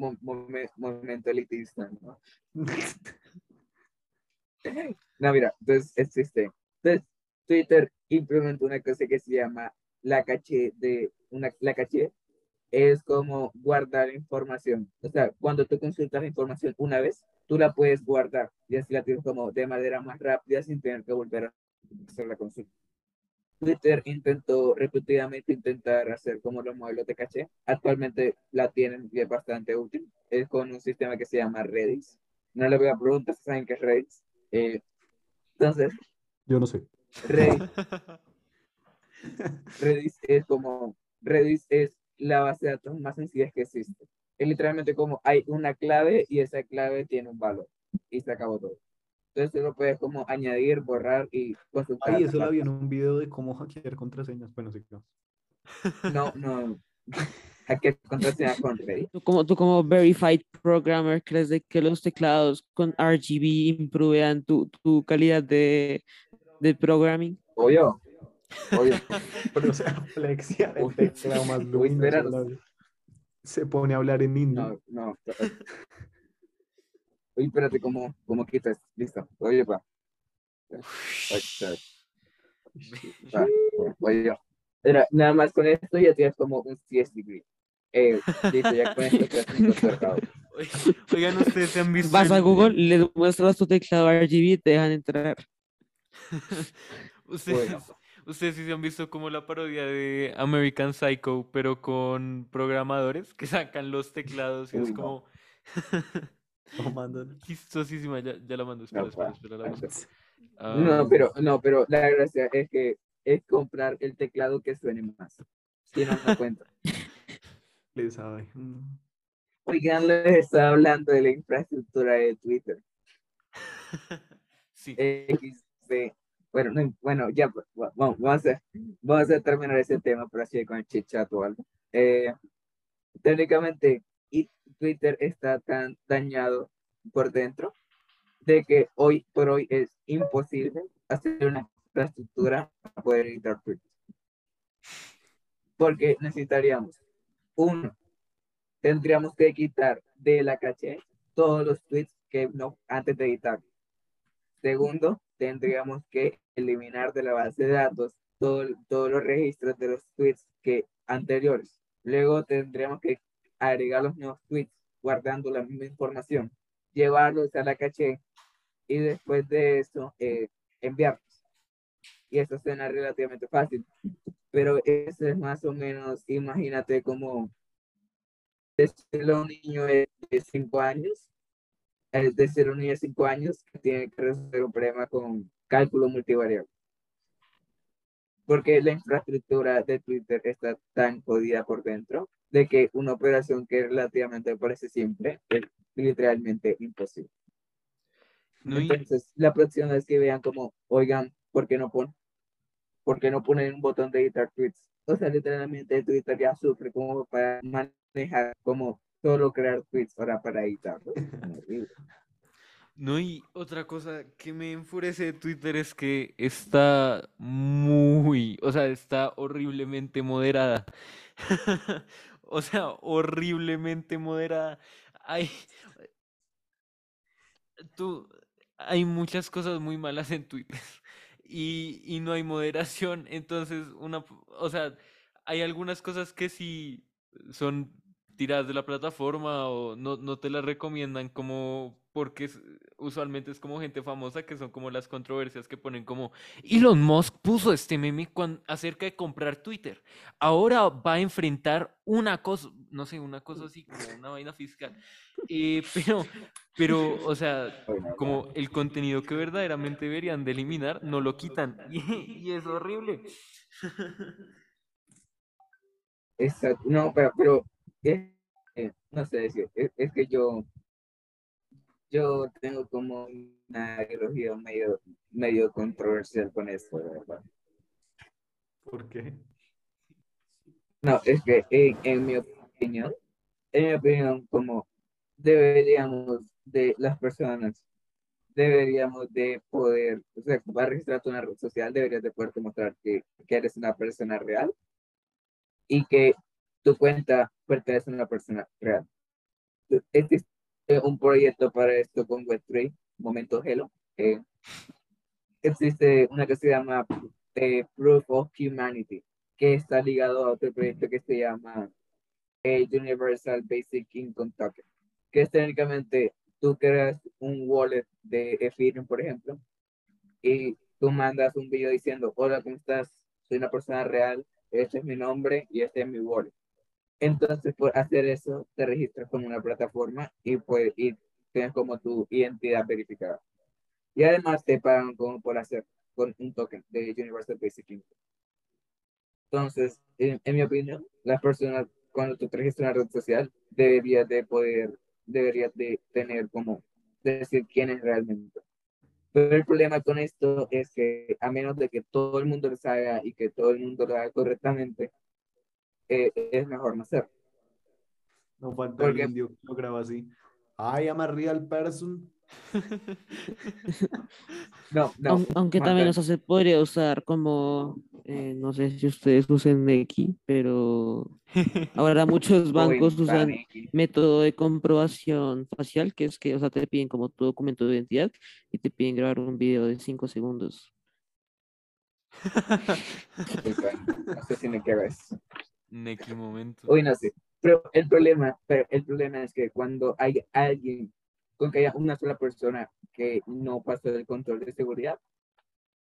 momento elitista, ¿no? No, mira, entonces existe. Entonces, Twitter implementó una cosa que se llama la caché de una la caché es como guardar información. O sea, cuando tú consultas la información una vez, tú la puedes guardar y así la tienes como de manera más rápida sin tener que volver a hacer la consulta. Twitter intentó repetidamente intentar hacer como los modelos de caché. Actualmente la tienen y es bastante útil. Es con un sistema que se llama Redis. No le voy a preguntar si saben qué es Redis. Eh, entonces. Yo no sé. Redis, Redis es como. Redis es la base de datos más sencilla que existe. Es literalmente como hay una clave y esa clave tiene un valor. Y se acabó todo. Entonces tú lo puedes como añadir, borrar y consultar. Ay, eso lo vi en un video de cómo hackear contraseñas. Bueno, sí, no. No, no. Hackear contraseñas con Redis. ¿Tú como, tú como verified programmer crees de que los teclados con RGB improvean tu, tu calidad de, de programming? Obvio. Obvio. Pero o sea, Flexia, el teclado más luminoso. Se pone a hablar en indio. No, no. Oye, espérate, ¿cómo, cómo quitas? Listo. Oye, pa. Oye, Era, nada más con esto ya tienes como un CS degree. Eh, listo, ya con esto cerrado. Oigan, ustedes se han visto. Vas a Google, le muestras tu teclado RGB y te dejan entrar. Ustedes, Bueno. Ustedes sí se han visto como la parodia de American Psycho, pero con programadores que sacan los teclados y es Uy, como No, mandan. chistosísima. Ya, ya la mando, espera, No, espera, la busco. No, Ah, pero, no, pero la gracia es que es comprar el teclado que suene más. Si no, no cuenta. Le sabe. Mm. Oigan, les estaba hablando de la infraestructura de Twitter. sí. XD. Bueno, no, bueno, ya, va- vamos, a, vamos a terminar ese tema, pero así con el chit chat o algo. Eh, técnicamente, Twitter está tan dañado por dentro de que hoy por hoy es imposible hacer una infraestructura para poder editar tweets. Porque necesitaríamos, uno, tendríamos que quitar de la caché todos los tweets que no antes de editar. Segundo, tendríamos que eliminar de la base de datos todo- todos los registros de los tweets que anteriores. Luego tendríamos que agregar los nuevos tweets guardando la misma información, llevarlos a la caché y después de eso eh, enviarlos. Y eso suena relativamente fácil, pero eso es más o menos, imagínate como decirle a un niño de 5 años es decir, un niño de 5 años que tiene que resolver un problema con cálculo multivariable. Porque la infraestructura de Twitter está tan jodida por dentro de que una operación que relativamente parece simple es literalmente imposible. No, y- Entonces, la próxima vez que vean como, oigan, ¿por qué no ponen? ¿Por qué no ponen un botón de editar tweets? O sea, literalmente Twitter ya sufre como para manejar, como solo crear tweets para. Horrible. No, y otra cosa que me enfurece de Twitter es que está muy, o sea, está horriblemente moderada. O sea, horriblemente moderada. Hay, tú, hay muchas cosas muy malas en Twitter y, y no hay moderación. Entonces, una, o sea, hay algunas cosas que sí son tiradas de la plataforma o no, no te las recomiendan como porque usualmente es como gente famosa que son como las controversias que ponen como Elon Musk puso este meme acerca de comprar Twitter. Ahora va a enfrentar una cosa, no sé, una cosa así como una vaina fiscal. Eh, pero, pero, o sea, como el contenido que verdaderamente deberían de eliminar, no lo quitan. Y, y es horrible. Exacto, no, pero, pero eh, no sé decir, es, es que yo, yo tengo como una ideología medio, medio controversial con esto, verdad. ¿Por qué? No, es que en, en mi opinión, en mi opinión, como deberíamos de las personas, deberíamos de poder, o sea, para registrarte una red social, deberías de poder demostrar que, que eres una persona real y que tu cuenta pertenece a una persona real. Existe un proyecto para esto con Web3, Momento Hello. eh, existe una que se llama eh, Proof of Humanity, que está ligado a otro proyecto que se llama eh, Universal Basic Income Token, que es técnicamente tú creas un wallet de Ethereum, por ejemplo, y tú mandas un video diciendo, hola, ¿cómo estás? Soy una persona real, este es mi nombre y este es mi wallet. Entonces, por hacer eso, te registras con una plataforma y, pues, y tienes como tu identidad verificada. Y además te pagan como por hacer con un token de Universal Basic Income. Entonces, en, en mi opinión, las personas, cuando tú te registras en una red social, deberías de poder, deberías de tener como decir quién es realmente. Pero el problema con esto es que a menos de que todo el mundo lo haga y que todo el mundo lo haga correctamente, eh, es mejor no hacerlo. No falta el Porque- indio que lo graba así. I am a real person. No, no. Aun- aunque también, o sea, se podría usar como, eh, no sé si ustedes usen Neki, pero ahora muchos bancos usan método de comprobación facial, que es que, o sea, te piden como tu documento de identidad y te piden grabar un video de 5 segundos. Bueno, no sé si me. Neki momento. Uy, no sé. Pero el problema, pero el problema es que cuando hay alguien, con que haya una sola persona que no pasó el control de seguridad,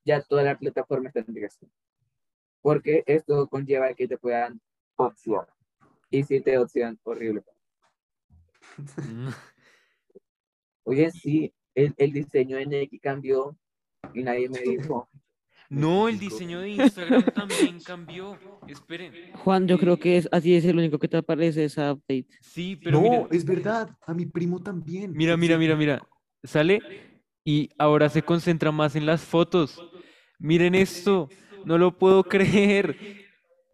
ya toda la plataforma está en riesgo. Porque esto conlleva que te puedan opción. Y si te opción, horrible. Oye, sí, el, el diseño de Nike cambió y nadie me dijo. No, el diseño de Instagram también cambió. Esperen. Juan, yo creo que es así es el único que te aparece esa update. Sí, pero no, mira, es verdad, a mi primo también. mira, mira, mira, mira. Sale y ahora se concentra más en las fotos. Miren esto, no lo puedo creer.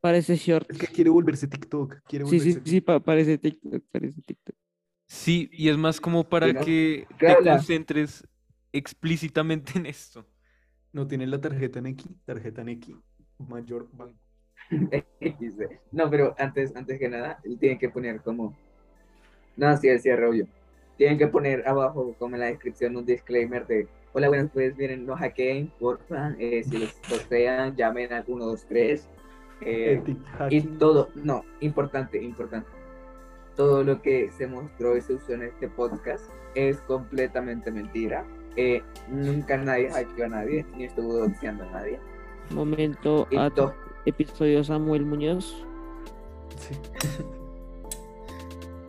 Parece short. Es que quiere volverse TikTok. Quiere Sí, sí, sí, pa- parece TikTok, parece TikTok. Sí, y es más como para que te concentres explícitamente en esto. No tiene la tarjeta Neki, tarjeta Neki, mayor banco. XD. No, pero antes, antes que nada, tienen que poner como. No, sí, sí, obvio. Tienen que poner abajo, como en la descripción, un disclaimer de: Hola, buenas, pues miren, no hackeen, porfa. eh, si los postean, llamen al 123. Eh, y todo, no, importante, importante. Todo lo que se mostró y se usó en este podcast es completamente mentira. Eh, nunca nadie hackeó a nadie, ni estuvo doxeando a nadie. Momento Y ad to- episodio Samuel Muñoz. Sí.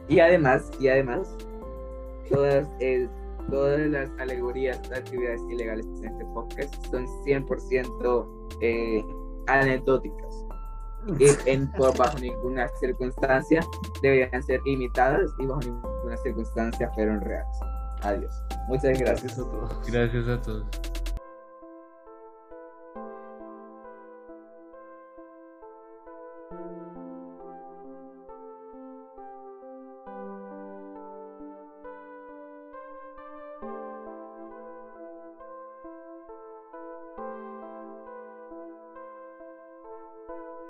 Y además, y además, todas, eh, todas las alegorías de actividades ilegales en este podcast son 100% eh, anecdóticas. Y en, por, bajo ninguna circunstancia deberían ser imitadas y bajo ninguna circunstancia fueron reales. Adiós. Muchas gracias. Gracias a todos. Gracias a todos.